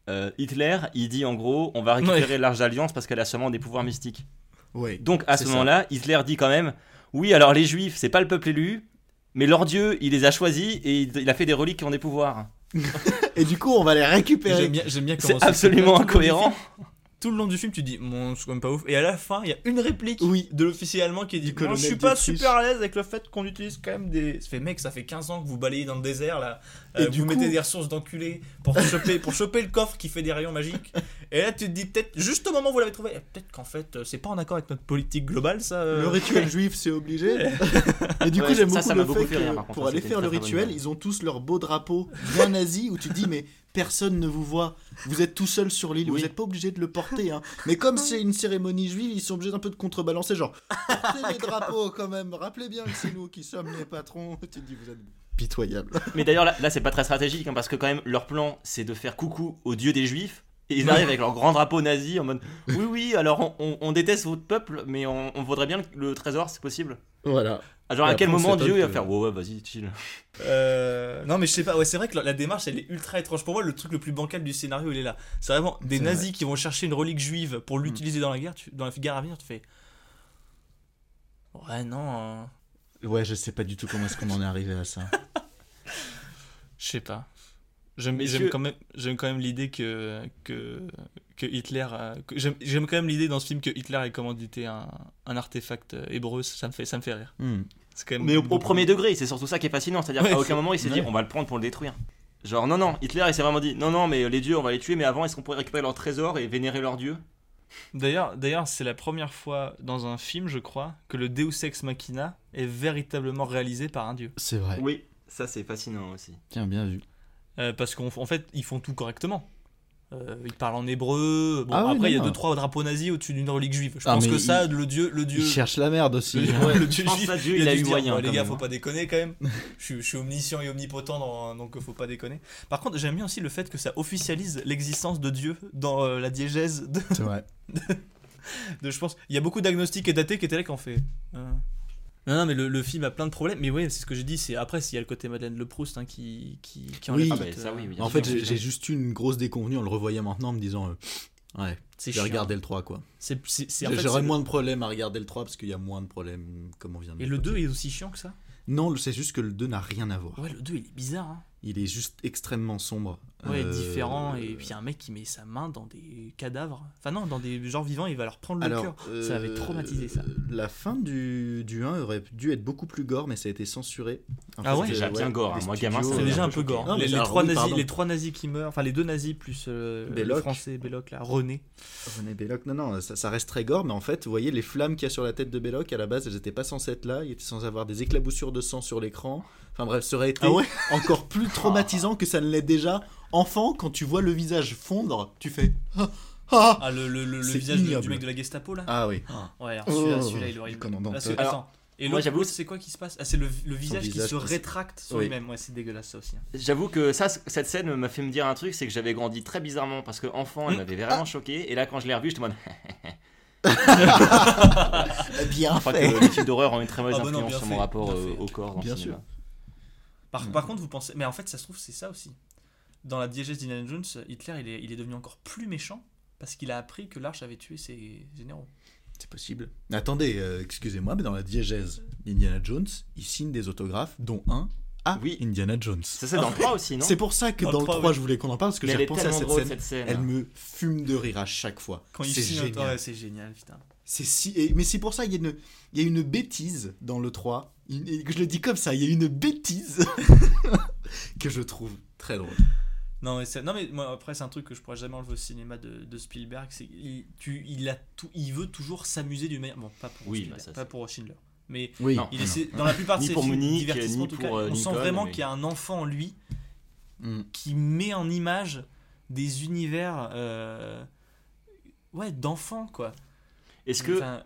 euh, Hitler, il dit en gros, on va récupérer l'Arche d'Alliance parce qu'elle a seulement des pouvoirs mystiques. Ouais. Donc à ce moment-là, Hitler dit quand même Oui, alors les juifs, c'est pas le peuple élu, mais leur dieu, il les a choisis et il, a fait des reliques qui ont des pouvoirs. [laughs] Et du coup, on va les récupérer. J'aime bien, j'aime bien comment C'est absolument incohérent. [laughs] Tout le long du film, tu dis, bon, c'est quand même pas ouf. Et à la fin, il y a une réplique Oui. de l'officier allemand qui dit, Moi, je suis pas super à l'aise avec le fait qu'on utilise quand même des. Ça fait, mec, ça fait 15 ans que vous balayez dans le désert là. Et Euh, du vous coup- mettez des ressources d'enculés pour choper, pour choper le coffre qui fait des rayons magiques. [laughs] Et là, tu te dis, peut-être, juste au moment où vous l'avez trouvé, peut-être qu'en fait, euh, c'est pas en accord avec notre politique globale ça. euh. Le rituel [laughs] juif, c'est obligé. [laughs] Et du coup, Ouais, j'aime ça, beaucoup ça le beaucoup fait fait rire, que par contre, pour ça, aller faire le rituel, ils ont tous leur beau drapeau bien nazi où tu dis mais personne ne vous voit. Vous êtes tout seul sur l'île, Oui. vous n'êtes pas obligé de le porter. Hein. Mais comme c'est une cérémonie juive, ils sont obligés d'un peu de contrebalancer, genre portez les drapeaux quand même. Rappelez bien que c'est nous qui sommes les patrons. [laughs] Tu te dis vous êtes pitoyable. Mais d'ailleurs, là, là, c'est pas très stratégique hein, parce que, quand même, leur plan, c'est de faire coucou au dieu des juifs. Et ils arrivent avec leur grand drapeau nazi en mode Oui, oui, alors on, on- on déteste votre peuple, mais on, on voudrait bien le, le trésor, c'est possible. Voilà. Ah, Genre, Et à quel moment Dieu il va faire Ouais, ouais, vas-y, chill. Euh, non mais je sais pas, ouais, c'est vrai que la, la démarche elle est ultra étrange. Pour moi, le truc le plus bancal du scénario, il est là. C'est vraiment des nazis qui vont chercher une relique juive pour l'utiliser dans la guerre, tu- dans la guerre à venir, tu fais. Ouais, non. hein. Ouais, je sais pas du tout comment est-ce qu'on en est arrivé à ça. [laughs] Je sais pas. J'aime quand même, j'aime quand même l'idée que, que, que Hitler. J'aime j'aime quand même l'idée dans ce film que Hitler ait commandité un, un artefact euh, hébreu, ça me fait, ça me fait rire. Hmm. C'est quand même Mais au, premier degré, c'est surtout ça qui est fascinant. C'est-à-dire Ouais, qu'à aucun moment il s'est dit. On va le prendre pour le détruire. Genre, non, non, Hitler il s'est vraiment dit Non, non, mais les dieux, on va les tuer, mais avant, est-ce qu'on pourrait récupérer leur trésor et vénérer leur dieu D'ailleurs, d'ailleurs, c'est la première fois dans un film, je crois, que le Deus Ex Machina est véritablement réalisé par un dieu. C'est vrai. Oui, ça c'est fascinant aussi. Tiens, bien vu. Euh, parce qu'en en fait, ils font tout correctement. Euh, ils parlent en hébreu. Bon, Ah après, il y a deux trois drapeaux nazis au-dessus d'une relique juive. Je Ah, pense que il- ça, le dieu, le dieu, Il cherche la merde aussi. le, Ouais, le dieu juif, Dieu, il a dû eu moyen, les gars, même, faut hein. pas déconner quand même. je, suis, je suis omniscient et omnipotent, dans- donc faut pas déconner. Par contre, j'aime bien aussi le fait que ça officialise l'existence de Dieu dans euh, la diégèse de, C'est vrai. [laughs] de- je pense il y a beaucoup d'agnostiques et datés qui étaient là qui ont fait euh. Non non mais le, le film a plein de problèmes mais ouais c'est ce que j'ai dit c'est après s'il y a le côté Madeleine Le Proust hein, qui qui, qui Oui. enlève Ah, bah, ça, oui, euh, oui, En fait, j'ai juste eu une grosse déconvenue en le revoyant maintenant en me disant euh, Ouais, c'est j'ai chiant. regardé le 3 quoi. c'est c'est- c'est- en fait, J'aurais moins de problèmes à regarder le 3 parce qu'il y a moins de problèmes comme on vient de et le l'évoquer. 2 est aussi chiant que ça? Non, c'est juste que le 2 n'a rien à voir. ouais le 2 il est bizarre hein. Il est juste extrêmement sombre. Ouais Euh, différent et puis il y a un mec qui met sa main dans des cadavres. Enfin non dans des genres vivants il va leur prendre le cœur. Euh, ça avait traumatisé ça. La fin du, du 1 aurait dû être beaucoup plus gore, mais ça a été censuré. En Ah ouais? C'est déjà bien gore, hein. Moi, gamin, c'est déjà un peu gore. Non, les, trois oui, nazis les trois nazis qui meurent enfin les deux nazis plus euh, le Belloc. français Belloc là René. René Belloc, non, non, ça, ça reste très gore, mais en fait, vous voyez, les flammes qu'il y a sur la tête de Belloc, à la base, elles n'étaient pas censées être là, il était censé avoir des éclaboussures de sang sur l'écran. Enfin bref, ça aurait été Ah ouais [laughs] encore plus traumatisant que ça ne l'est déjà. Enfant, quand tu vois le visage fondre, tu fais Ah, ah ah le, le, le- visage de- du mec de la Gestapo là Ah oui. Ouais, alors celui-là, Oh, celui-là, il est horrible. Alors, attends. Et moi, j'avoue- c'est quoi qui se passe? Ah, c'est le, le visage, visage qui se rétracte sur Oui. lui-même. Ouais, c'est dégueulasse ça aussi. hein. J'avoue que ça, cette scène m'a fait me dire un truc, c'est que j'avais grandi très bizarrement parce que enfant, elle Mm. m'avait vraiment choqué. Et là, quand je l'ai revu, j'étais en mode. [laughs] Bien Je crois fait. que les films d'horreur ont une très mauvaise Ah bah non, influence sur fait, mon rapport euh, au corps. Bien cinéma. Par, Mm. par contre, vous pensez. Mais en fait, ça se trouve, c'est ça aussi. Dans la diégèse d'Indiana Jones, Hitler, il est, il est devenu encore plus méchant parce qu'il a appris que l'Arche avait tué ses généraux. C'est possible. Attendez, euh, excusez-moi, mais dans la diégèse d'Indiana Jones, il signe des autographes, dont un à Oui. Indiana Jones. Ça, c'est dans le 3 aussi, non C'est pour ça que Dans dans, le le 3, 3, oui. je voulais qu'on en parle, parce que j'ai repensé à cette drôle, scène. cette scène. Elle me fume de rire à chaque fois. Quand il c'est signe génial. ouais, c'est génial, putain. C'est si... et- mais c'est pour ça, il y, a une... il y a une bêtise dans le 3. Une- Je le dis comme ça, il y a une bêtise [laughs] que je trouve très drôle. Non mais, non, mais moi, après, c'est un truc que je pourrais jamais enlever au cinéma de, de Spielberg. C'est il, tu, il, a tout, il veut toujours s'amuser d'une manière. Bon, pas pour, Oui, Spielberg, bah, ça, pas pour Schindler. Mais Oui, Non. il essaie, dans la plupart de ses pour films, Munich, divertissement, ni en tout cas, pour, euh, on sent vraiment mais- qu'il y a un enfant en lui Mm. qui met en image des univers euh, ouais d'enfants quoi Est-ce que. Enfin,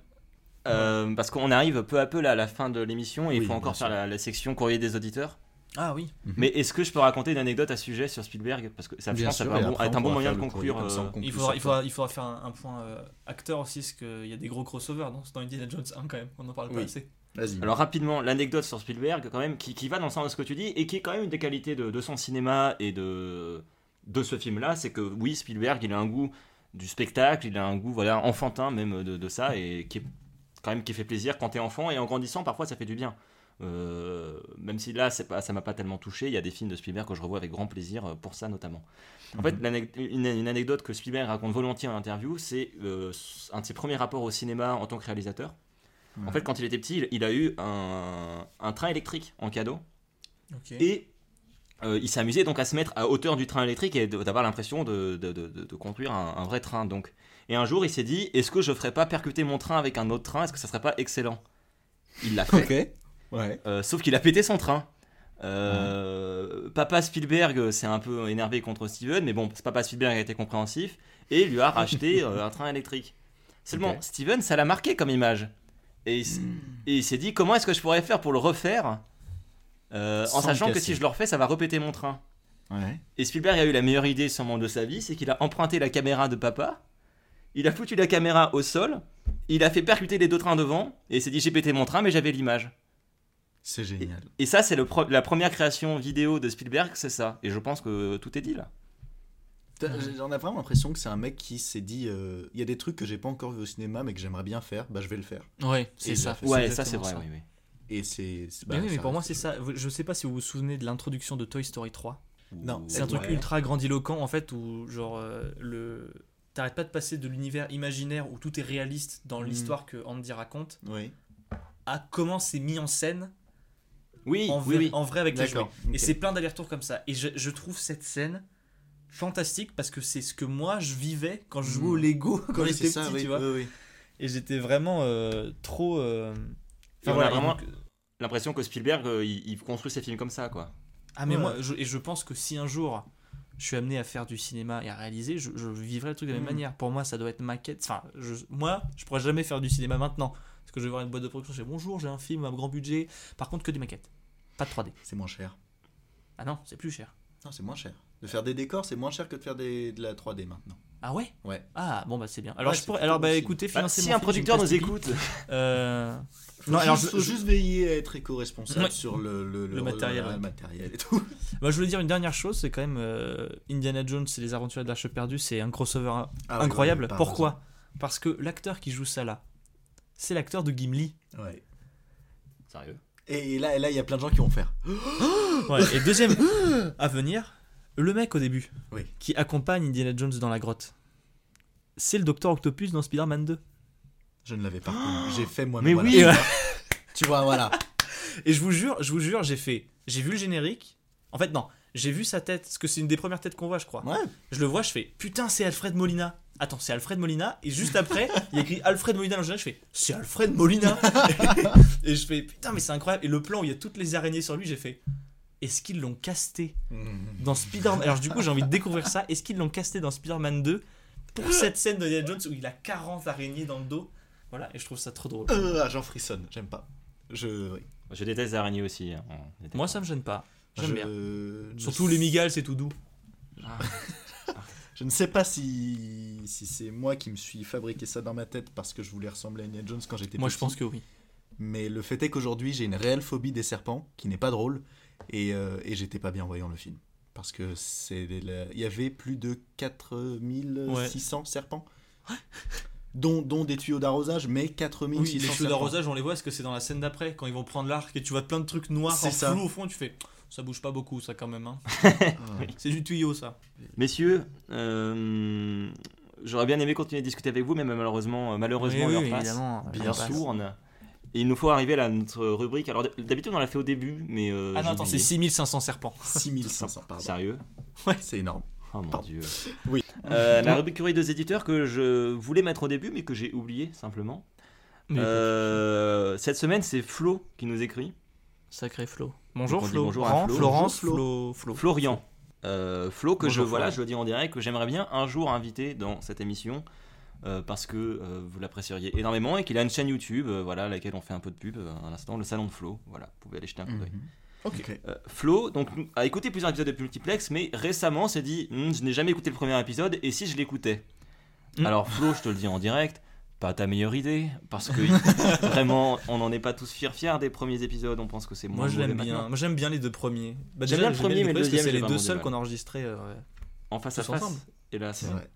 euh, parce qu'on arrive peu à peu là, à la fin de l'émission et il Oui, faut encore faire la, la section courrier des auditeurs. ah oui Mais est-ce que je peux raconter une anecdote à ce sujet sur Spielberg? Parce que ça, je pense, ça peut après, être un bon moyen de conclure. ça, euh, conclut il faudra, il faudra, il faudra faire un, un point euh, acteur aussi parce qu'il y a des gros crossovers dans, dans Indiana Jones 1 quand même on en parle pas Oui. assez Vas-y. Alors rapidement, l'anecdote sur Spielberg, quand même, qui, qui va dans le sens de ce que tu dis, et qui est quand même une des qualités de, de son cinéma et de, de ce film-là, c'est que oui, Spielberg, il a un goût du spectacle, il a un goût voilà enfantin même de, de ça, et qui est quand même qui fait plaisir quand t'es enfant, et en grandissant, parfois ça fait du bien. Euh, même si là, c'est pas, ça m'a pas tellement touché, il y a des films de Spielberg que je revois avec grand plaisir euh, pour ça notamment. En fait, l'anec- une, une anecdote que Spielberg raconte volontiers en interview, c'est euh, un de ses premiers rapports au cinéma en tant que réalisateur. En fait, quand il était petit, il, il a eu un, un train électrique en cadeau. Et euh, il s'est amusé donc à se mettre à hauteur du train électrique et d'avoir l'impression de, de- de- de- de conduire un, un vrai train. Donc. Et un jour, il s'est dit est-ce que je ferais pas percuter mon train avec un autre train? Est-ce que ça serait pas excellent? Il l'a fait. Ok. Ouais. Euh, sauf qu'il a pété son train. Euh, Papa Spielberg s'est un peu énervé contre Steven, mais bon, Papa Spielberg a été compréhensif et lui a racheté [laughs] euh, un train électrique. Seulement. Steven, ça l'a marqué comme image. Et il, s- et il s'est dit comment est-ce que je pourrais faire pour le refaire? Euh, en sachant que si je le refais, ça va répéter mon train. Ouais. Et Spielberg a eu la meilleure idée sûrement de sa vie, c'est qu'il a emprunté la caméra de papa, il a foutu la caméra au sol, il a fait percuter les deux trains devant, et il s'est dit j'ai pété mon train mais j'avais l'image. C'est génial. Et ça, c'est la première création vidéo de Spielberg, c'est ça. Et je pense que tout est dit là. J'en ai vraiment l'impression que c'est un mec qui s'est dit euh, il y a des trucs que j'ai pas encore vu au cinéma mais que j'aimerais bien faire, bah je vais le faire. ouais Et c'est ça. Ouais, c'est ça c'est exactement vrai, oui, oui. Et c'est. mais bah, oui, mais ça pour moi c'est ça je sais pas si vous vous souvenez de l'introduction de Toy Story 3 Non, c'est un truc Ouais. ultra grandiloquent en fait où genre euh, le t'arrêtes pas de passer de l'univers imaginaire où tout est réaliste dans Mm. l'histoire que Andy raconte Oui. à comment c'est mis en scène Oui, en, vrai, oui. en vrai avec les jouets. D'accord. Et c'est plein d'allers-retours comme ça. Et je, je trouve cette scène fantastique parce que c'est ce que moi je vivais quand je jouais Mm. au Lego [laughs] quand j'étais petit, tu vois. Et j'étais vraiment euh, trop. euh, on a voilà, vraiment donc- l'impression que Spielberg, euh, il, il construit ses films comme ça, quoi. Ah, mais Ouais. moi, je, et je pense que si un jour je suis amené à faire du cinéma et à réaliser, je, je vivrai le truc de la même Mm. manière. Pour moi, ça doit être ma quête. Enfin, je, moi, je pourrais jamais faire du cinéma maintenant. Parce que je vais voir une boîte de production, je dis bonjour, j'ai un film à grand budget. Par contre, que des maquettes. Pas de 3D. C'est moins cher. Ah non, c'est plus cher. Non, c'est moins cher. De faire des décors, c'est moins cher que de faire des, de la 3D maintenant. Ah ouais? Ouais. Ah bon, bah c'est bien. Alors, Ouais, je pourrais, alors bah écoutez, Bah, financez si un producteur nous écoute, Euh, Non, juste, alors je- faut juste veiller à être éco-responsable Ouais. sur le, le, Le matériel, le ouais. matériel et tout. Moi, [laughs] je voulais dire une dernière chose, c'est quand même euh, Indiana Jones et les aventures de l'Arche perdue, c'est un crossover Ah incroyable. ouais, Pourquoi? Parce que l'acteur qui joue ça là, c'est l'acteur de Gimli. Ouais. sérieux? Et là, il y a plein de gens qui vont faire. [gasps] Ouais, et deuxième à venir, le mec au début Oui. qui accompagne Indiana Jones dans la grotte, c'est le Docteur Octopus dans Spider-Man 2. Je ne l'avais pas reconnu. J'ai fait moi Mais voilà. oui. Tu vois [laughs] Tu vois, voilà. Et je vous jure, je vous jure, j'ai fait, j'ai vu le générique. En fait, non, j'ai vu sa tête, parce que c'est une des premières têtes qu'on voit, je crois. Ouais. Je le vois, je fais putain, c'est Alfred Molina. Attends, c'est Alfred Molina. Et juste après, il y a écrit Alfred Molina dans le générique. Je fais c'est Alfred Molina. [laughs] et je fais putain, mais c'est incroyable. Et le plan où il y a toutes les araignées sur lui, j'ai fait est-ce qu'ils l'ont casté dans Spider-Man? Alors, du coup, j'ai envie de découvrir ça. Est-ce qu'ils l'ont casté dans Spider-Man 2 pour cette scène de Indiana Jones où il a 40 araignées dans le dos? Voilà, et je trouve ça trop drôle. Euh, j'en frissonne. J'aime pas. Je. oui. Je déteste les araignées aussi. hein. Moi, ça me gêne pas. J'aime Je- bien. Surtout les migales, c'est tout doux. [laughs] Je ne sais pas si, si c'est moi qui me suis fabriqué ça dans ma tête parce que je voulais ressembler à Indiana Jones quand j'étais Moi, petit. je pense que oui. Mais le fait est qu'aujourd'hui, j'ai une réelle phobie des serpents, qui n'est pas drôle. Et, euh, et j'étais pas bien en voyant le film. Parce que c'est la- il y avait plus de 4600 serpents. Dont, dont des tuyaux d'arrosage, mais 4600 Oui, les tuyaux d'arrosage, on les voit, est-ce que c'est dans la scène d'après, quand ils vont prendre l'arc et tu vois plein de trucs noirs C'est en ça. flou au fond, tu fais ça bouge pas beaucoup, ça quand même. hein. [laughs] C'est du tuyau, ça. Messieurs, euh, j'aurais bien aimé continuer à discuter avec vous, mais malheureusement, malheureusement, Oui, évidemment. Bien. Et il nous faut arriver à notre rubrique. Alors d'habitude on l'a fait au début, mais euh, Ah non, attends, c'est oublié. 6500 serpents. 6500, pardon. Sérieux? C'est énorme. Oh mon Pardon. dieu. Oui. Euh, la rubrique courrier des éditeurs que je voulais mettre au début, mais que j'ai oublié simplement. Mais Euh, cette semaine, c'est Flo qui nous écrit. Sacré Flo. Bonjour Flo. bonjour Flo. Florence, Flo. Flo. Florian. Euh, Flo, que je, voilà, Florian. je le dis en direct, que j'aimerais bien un jour inviter dans cette émission. euh, parce que euh, vous l'apprécieriez énormément et qu'il a une chaîne YouTube, euh, voilà, à laquelle on fait un peu de pub euh, à l'instant, le salon de Flo. Voilà, vous pouvez aller jeter un coup d'œil. Mhm. Ok. Euh, Flo, donc, a écouté plusieurs épisodes de Multiplex, mais récemment s'est dit Hum, Je n'ai jamais écouté le premier épisode, et si je l'écoutais Hmm. Alors, Flo, je te le dis en direct, pas ta meilleure idée, parce que [laughs] vraiment, on n'en est pas tous fiers, fiers des premiers épisodes, on pense que c'est moins Moi l'aime bien. Moi j'aime bien les deux premiers. Bah, J'aime bien le premier, mais le deuxième, c'est les deux seuls qu'on a enregistrés. euh, ouais. En face à face, ensemble. hélas. C'est vrai.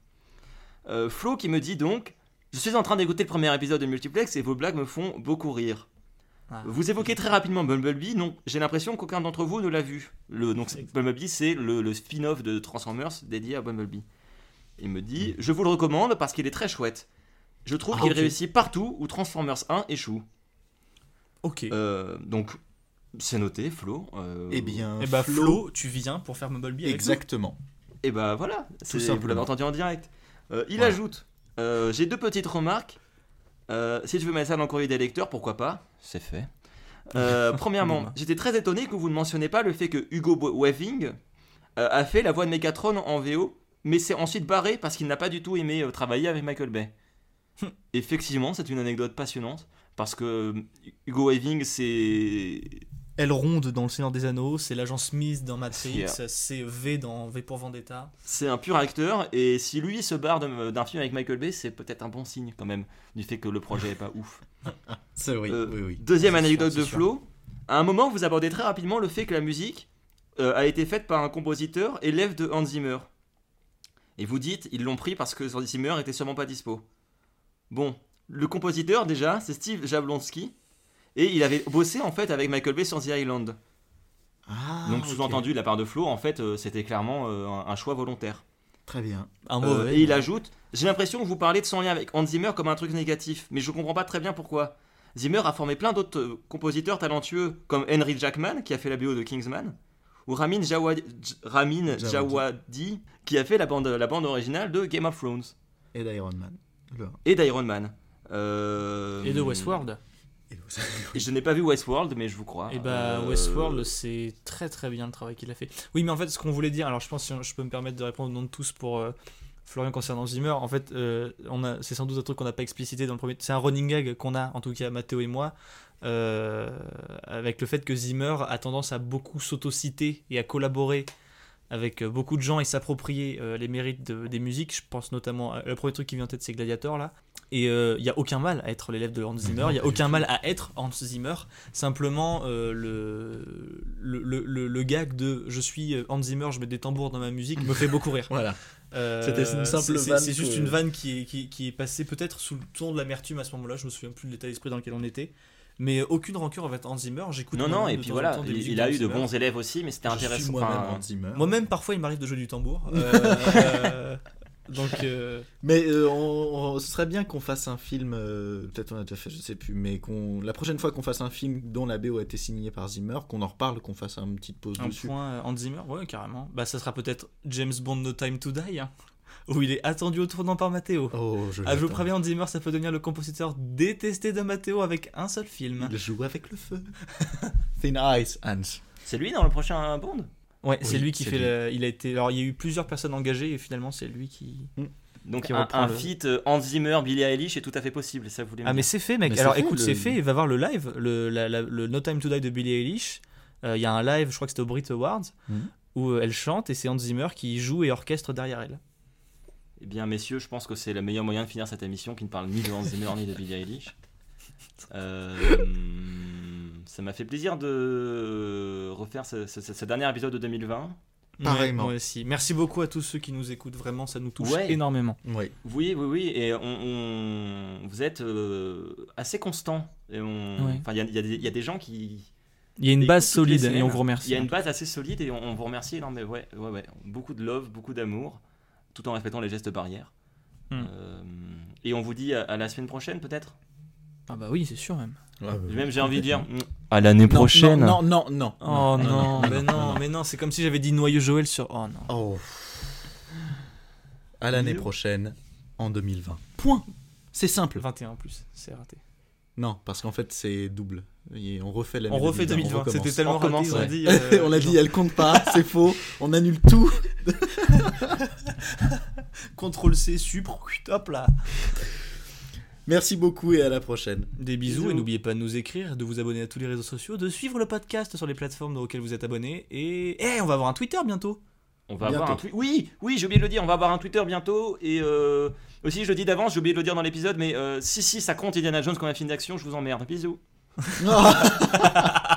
Euh, Flo qui me dit donc Je suis en train d'écouter le premier épisode de Multiplex et vos blagues me font beaucoup rire. Ah. Vous évoquez très rapidement Bumblebee, non J'ai l'impression qu'aucun d'entre vous ne l'a vu. Le, donc, c'est- Bumblebee, c'est le, le spin-off de Transformers dédié à Bumblebee. Il me dit Je vous le recommande parce qu'il est très chouette. Je trouve Ah, qu'il réussit partout où Transformers 1 échoue. Ok. Euh, donc, c'est noté, Flo. Euh, Eh bien, Et bah Flo, tu viens pour faire avec nous Exactement. Et bah voilà, c'est- vous l'avez entendu en direct. Euh, il Voilà. ajoute euh, J'ai deux petites remarques. Euh, si tu veux mettre ça dans le courrier des lecteurs, pourquoi pas C'est fait. Euh, [laughs] premièrement, j'étais très étonné que vous ne mentionniez pas le fait que Hugo Weaving euh, a fait la voix de Megatron en VO, mais s'est ensuite barré parce qu'il n'a pas du tout aimé travailler avec Michael Bay. Effectivement, c'est une anecdote passionnante parce que Hugo Weaving, c'est Elle ronde dans Le Seigneur des Anneaux, c'est l'agent Smith dans Matrix, Yeah. c'est V dans V pour Vendetta. C'est un pur acteur, et si lui se barre d'un film avec Michael Bay, c'est peut-être un bon signe quand même, du fait que le projet est pas ouf. [laughs] C'est oui, Euh, oui, oui. Deuxième anecdote sûr, de Flo, à un moment vous abordez très rapidement le fait que la musique euh, a été faite par un compositeur élève de Hans Zimmer. Et vous dites, ils l'ont pris parce que Hans Zimmer était sûrement pas dispo. Bon, le compositeur déjà, c'est Steve Jablonski, et il avait bossé en fait avec Michael Bay sur The Island. Ah, Donc sous-entendu de la part de Flo, en fait, euh, c'était clairement euh, un- un choix volontaire. Très bien. Un Euh, mauvais. et il ajoute J'ai l'impression que vous parlez de son lien avec Hans Zimmer comme un truc négatif, mais je comprends pas très bien pourquoi. Zimmer a formé plein d'autres euh, compositeurs talentueux, comme Henry Jackman, qui a fait la BO de Kingsman, ou Ramin Djawadi, J- Ramin qui a fait la bande, la bande originale de Game of Thrones Et d'Iron Man. Le- et d'Iron Man. Euh, Et de Westworld. [laughs] je n'ai pas vu Westworld, mais je vous crois. Et bah Euh, Westworld, c'est très très bien le travail qu'il a fait. Oui, mais en fait, ce qu'on voulait dire, alors je pense que je peux me permettre de répondre au nom de tous pour euh, Florian concernant Zimmer. En fait, euh, on a, c'est sans doute un truc qu'on n'a pas explicité dans le premier. C'est un running gag qu'on a, en tout cas Mathéo et moi, avec le fait que Zimmer a tendance à beaucoup s'autociter et à collaborer avec beaucoup de gens et s'approprier les mérites de- des musiques. Je pense notamment, le premier truc qui vient en tête, c'est Gladiator là. Et il n'y a aucun mal à être l'élève de Hans Zimmer, il n'y a aucun mal à être Hans Zimmer. Simplement, euh, le, le, le, gag de je suis euh, Hans Zimmer, je mets des tambours dans ma musique me fait beaucoup rire. [laughs] Voilà. Euh, C'était une simple vanne C'est juste que- une vanne qui est, qui, qui est passée peut-être sous le ton de l'amertume à ce moment-là. Je me souviens plus de l'état d'esprit dans lequel on était. Mais aucune rancœur avec Hans Zimmer. J'écoute Non, non, et puis voilà, il, a eu de bons élèves aussi, mais c'était Je suis intéressant. moi-même Enfin, Hans Zimmer. Moi-même, parfois, il m'arrive de jouer du tambour. [laughs] Euh, euh, donc, euh, [laughs] Mais euh, on- on- ce serait bien qu'on fasse un film, euh, peut-être on a déjà fait, je sais plus, mais qu'on la prochaine fois qu'on fasse un film dont la BO a été signée par Zimmer, qu'on en reparle, qu'on fasse une petite pause un dessus. point Hans Zimmer, ouais, carrément. Bah, ça sera peut-être James Bond No Time to Die, hein, [laughs] où il est attendu au tournant par Matteo. Oh, je Ah, je vous préviens, Hans Zimmer, ça peut devenir le compositeur détesté de Matteo avec un seul film. Il joue avec le feu. [laughs] Thin Ice, Hans. C'est lui dans le prochain Bond? Ouais, c'est lui qui fait lui. le- Il a été. Alors, il y a eu plusieurs personnes engagées et finalement, c'est lui qui. Donc Qui un, un le- feat euh, Hans Zimmer, Billie Eilish est tout à fait possible, ça vous Ah, mais c'est fait, mec. Mais Alors, c'est fait, écoute, le- c'est fait. Il va voir le live, le, la- la- le No Time to Die de Billie Eilish. Euh, Il y a un live, je crois que c'était au Brit Awards, Mhm. où euh, elle chante et c'est Hans Zimmer qui joue et orchestre derrière elle. Eh bien, messieurs, je pense que c'est le meilleur moyen de finir cette émission qui ne parle ni de Hans Zimmer ni de Billie Eilish. [laughs] Ça m'a fait plaisir de refaire ce, ce- ce- ce dernier épisode de 2020. Pareillement. Ouais, moi aussi. Merci beaucoup à tous ceux qui nous écoutent. Vraiment, ça nous touche Ouais. énormément. Oui. Oui, oui, oui, et on, on- vous êtes euh, assez constant. Et on, Ouais. enfin, il y a, il y a des- il y a des gens qui. Il y a une base solide et on vous remercie. Il y a une base assez solide et on, on vous remercie énormément. Ouais, ouais, ouais. Beaucoup de love, beaucoup d'amour, tout en respectant les gestes barrières. Hmm. Euh, et on vous dit à, à la semaine prochaine, peut-être? Ah bah oui, c'est sûr même. Même j'ai envie de dire mm, à l'année prochaine. Non, non, non. Oh non, mais non, mais non, c'est comme si j'avais dit noyau Joël sur. Oh non. Oh. À l'année prochaine, en 2020. Point. C'est simple. 21 en plus, c'est raté. Non, parce qu'en fait, c'est double. Et on refait l'année On refait 2020. 2020, c'était tellement On raté, ont Ouais. dit. [laughs] euh, on l'a genre, dit, elle compte pas, c'est [laughs] faux. On annule tout. [laughs] Contrôle C, sup, hop là. Merci beaucoup et à la prochaine. Des bisous, Bisous. et n'oubliez pas de nous écrire, de vous abonner à tous les réseaux sociaux, de suivre le podcast sur les plateformes auxquelles vous êtes abonnés. Et. Eh, on va avoir un Twitter bientôt. On va Bientôt. avoir un tweet. Oui, oui, j'ai oublié de le dire. On va avoir un Twitter bientôt. Et euh, aussi, je le dis d'avance, j'ai oublié de le dire dans l'épisode. Mais euh, si, si, ça compte Indiana Jones comme un film d'action. Je vous emmerde. Bisous. [laughs] Oh. [laughs]